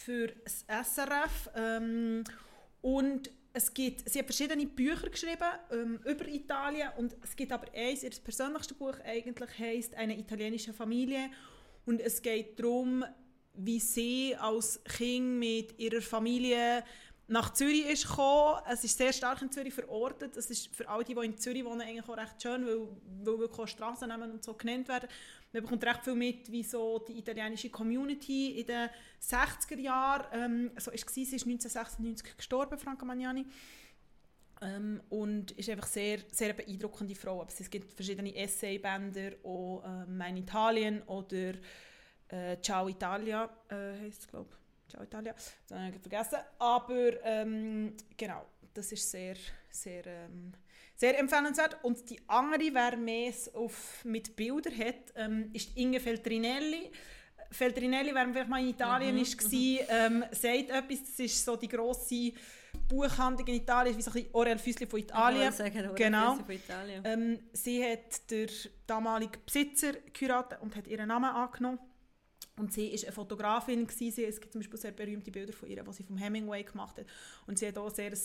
Speaker 1: für das SRF. Ähm, und es gibt, sie hat verschiedene Bücher geschrieben ähm, über Italien und es gibt aber eins, ihr persönlichstes Buch eigentlich heisst «Eine italienische Familie». Und es geht darum, wie sie als Kind mit ihrer Familie nach Zürich ist gekommen. Es ist sehr stark in Zürich verortet. Es ist für alle, die, die in Zürich wohnen, eigentlich auch recht schön, weil, weil wirklich auch Strassennamen und so genannt werden. Man bekommt recht viel mit, wie so die italienische Community in den 60er Jahren, ähm, so ist sie, ist 1996 gestorben, Franca Magnani. Ähm, und ist einfach sehr, sehr beeindruckende Frau. Aber es gibt verschiedene Essaybänder, auch ähm, «Mein Italien» oder äh, «Ciao Italia» äh, heisst es, glaube ich. «Ciao Italia», das habe ich vergessen. Aber ähm, genau, das ist sehr, sehr, ähm, sehr empfehlenswert. Und die andere, wer mehr auf, mit Bildern hat, ähm, ist Inge Feltrinelli. Feltrinelli, wer vielleicht mal in Italien
Speaker 2: Mhm,
Speaker 1: war, ähm, sagt etwas, das ist so die grosse Buchhandlung in Italien, wie so ein Aurel Füssli von
Speaker 2: Ich
Speaker 1: Italien.
Speaker 2: wollte sagen, oder
Speaker 1: genau.
Speaker 2: Von Italien.
Speaker 1: Ähm, sie hat den damaligen Besitzer geheiratet und hat ihren Namen angenommen. Und sie ist eine Fotografin gewesen. Es gibt zum Beispiel sehr berühmte Bilder von ihr, die sie vom Hemingway gemacht hat. Und sie hat auch sehr ein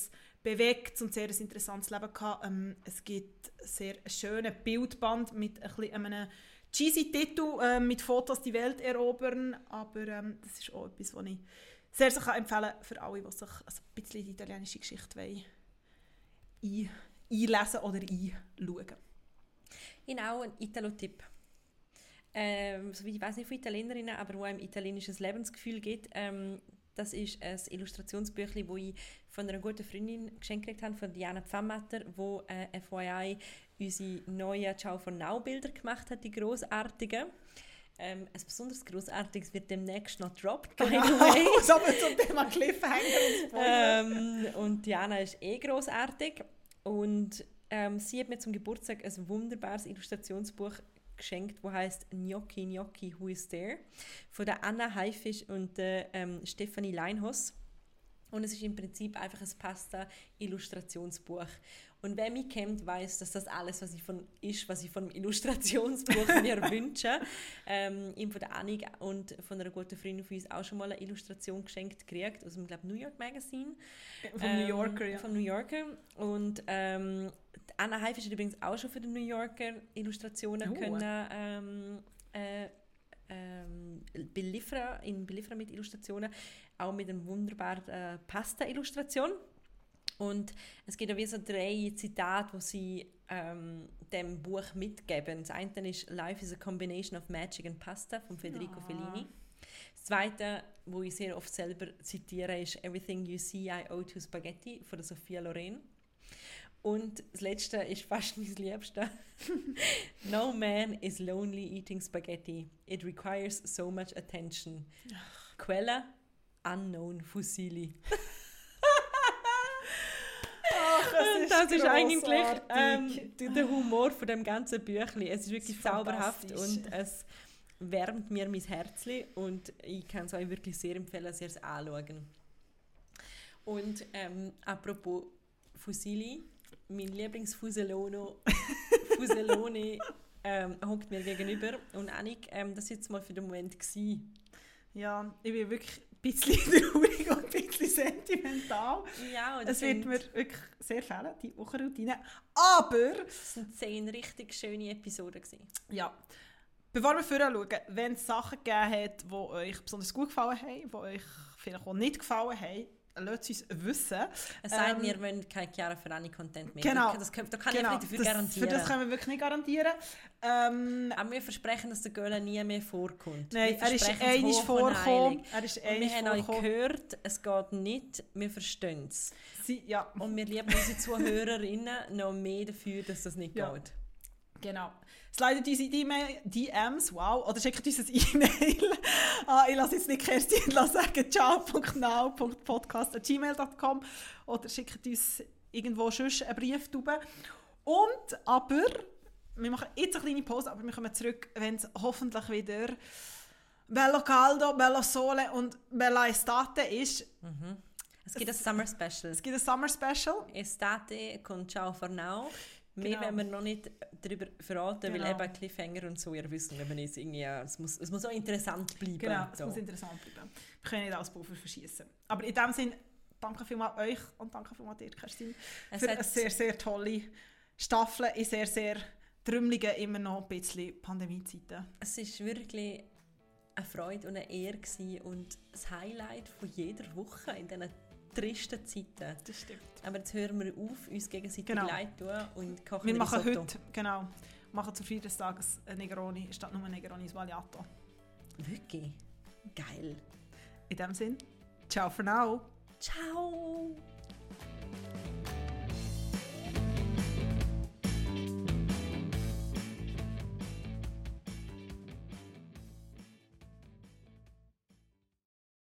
Speaker 1: bewegtes und sehr ein interessantes Leben gehabt. Ähm, es gibt sehr einen schönen Bildband mit ein bisschen einem cheesy Titel äh, mit Fotos die Welt erobern. Aber ähm, das ist auch etwas, was ich sehr, sehr kann empfehlen kann für alle, die sich ein bisschen die italienische Geschichte wollen, ein, einlesen oder einschauen.
Speaker 2: Habe auch einen Italo-Tipp. Ähm, so wie ich weiß nicht von Italienerinnen, aber wo einem italienisches Lebensgefühl gibt. Ähm, das ist ein Illustrationsbüchlein, das ich von einer guten Freundin geschenkt gekriegt habe, von Diana Pfammatter, wo äh, FYI unsere neuen Ciao von Now Bilder gemacht hat, die grossartigen. Ähm, ein besonders grossartiges wird demnächst noch dropped, by the way.
Speaker 1: so zum Thema Cliffhanger
Speaker 2: ähm, und Diana ist eh großartig und ähm, sie hat mir zum Geburtstag ein wunderbares Illustrationsbuch geschenkt, wo heißt Gnocchi Gnocchi Who is There von der Anna Haifisch und der ähm, Stefanie Leinhos. Und es ist im Prinzip einfach ein Pasta-Illustrationsbuch. Und wer mich kennt, weiß, dass das alles, was ich von ist, was ich von einem Illustrationsbuch mir wünsche. Ähm, ihm von der Annik und von einer guten Freundin von uns auch schon mal eine Illustration geschenkt gekriegt aus dem, glaube New York Magazine.
Speaker 1: Vom New Yorker, ja.
Speaker 2: Vom New Yorker. Und ähm, Anna Haifisch hat übrigens auch schon für den New Yorker Illustrationen
Speaker 1: Oh.
Speaker 2: können ähm, äh, ähm, beliefern, in beliefern mit Illustrationen, auch mit einer wunderbaren äh, Pasta-Illustration. Und es gibt auch wie so drei Zitate, die sie ähm, dem Buch mitgeben. Das eine ist «Life is a combination of magic and pasta» von Federico Fellini. Das zweite, wo ich sehr oft selber zitiere, ist «Everything you see I owe to spaghetti» von der Sophia Loren. Und das letzte ist fast mein Liebste. no man is lonely eating spaghetti. It requires so much attention. Quelle Unknown Fusilli. Und das ist eigentlich ähm, der Humor von dem ganzen Büchlein. Es ist wirklich
Speaker 1: ist
Speaker 2: zauberhaft und es wärmt mir mein Herzli und ich kann es euch wirklich sehr empfehlen, dass ihr es anschauen. Und ähm, apropos Fusilli, mein Lieblingsfuselono, Fuselone, ähm, hockt mir gegenüber. Und Annik, ähm, das war jetzt mal für den Moment. Gewesen.
Speaker 1: Ja, ich bin wirklich bisschen traurig und ein bisschen sentimental.
Speaker 2: Ja, und
Speaker 1: Es wird mir wirklich sehr fehlen, die Wochenroutine. Aber,
Speaker 2: es sind zehn richtig schöne Episoden. Gewesen.
Speaker 1: ja, bevor wir vorher schauen, wenn es Sachen gegeben hat, die euch besonders gut gefallen haben, die euch vielleicht auch nicht gefallen haben, lasst uns wissen.
Speaker 2: Es sei denn,
Speaker 1: Ähm,
Speaker 2: ihr wollt kein Chiara Ferrani Content mehr.
Speaker 1: Genau.
Speaker 2: Das, kann- da kann
Speaker 1: genau,
Speaker 2: ich nicht dafür
Speaker 1: das,
Speaker 2: garantieren.
Speaker 1: Für das können wir wirklich nicht garantieren. Ähm,
Speaker 2: Aber wir versprechen, dass der Göller nie mehr vorkommt.
Speaker 1: nein, er ist einmal vorgekommen.
Speaker 2: heilig.
Speaker 1: Er ist
Speaker 2: Und wir haben euch gehört, es geht nicht, wir verstehen es.
Speaker 1: Sie, ja,
Speaker 2: Und wir lieben unsere Zuhörerinnen noch mehr dafür, dass das nicht
Speaker 1: Ja.
Speaker 2: geht.
Speaker 1: Genau. Slidet unsere DMs, wow, oder schickt uns ein E-Mail. ah, ich lasse jetzt nicht Kerstin sagen, ciao.now.podcast.gmail.com oder schickt uns irgendwo sonst einen Brief drüber. Und, aber, wir machen jetzt eine kleine Pause, aber wir kommen zurück, wenn es hoffentlich wieder Bello Caldo, Bello Sole und Bella Estate ist.
Speaker 2: Es gibt ein Summer Special.
Speaker 1: Es gibt ein Summer Special.
Speaker 2: Estate con Ciao for Now. Mehr
Speaker 1: Genau.
Speaker 2: werden wir noch nicht darüber verraten,
Speaker 1: Genau.
Speaker 2: weil eben Cliffhanger und so, ihr wisst, eben ist irgendwie, es, muss, es muss auch interessant bleiben.
Speaker 1: Genau, es
Speaker 2: so.
Speaker 1: muss interessant bleiben. Wir können nicht alles Pulver verschießen. Aber in dem Sinne, danke vielmals euch und danke vielmals dir, Kerstin,
Speaker 2: Es
Speaker 1: für eine sehr, sehr tolle Staffel in sehr, sehr trümmeligen, immer noch ein bisschen Pandemiezeiten.
Speaker 2: Es ist wirklich eine Freude und eine Ehre gewesen und das Highlight von jeder Woche in diesen tristen Zeiten.
Speaker 1: Das stimmt.
Speaker 2: Aber jetzt hören wir auf, uns gegenseitig
Speaker 1: Genau.
Speaker 2: leid tun und kochen
Speaker 1: Wir machen
Speaker 2: Risotto.
Speaker 1: heute, genau, machen zu vier des Tages ein Negroni, statt nur Negroni Sbagliato.
Speaker 2: Wirklich? Geil.
Speaker 1: In dem Sinn, ciao for now.
Speaker 2: Ciao!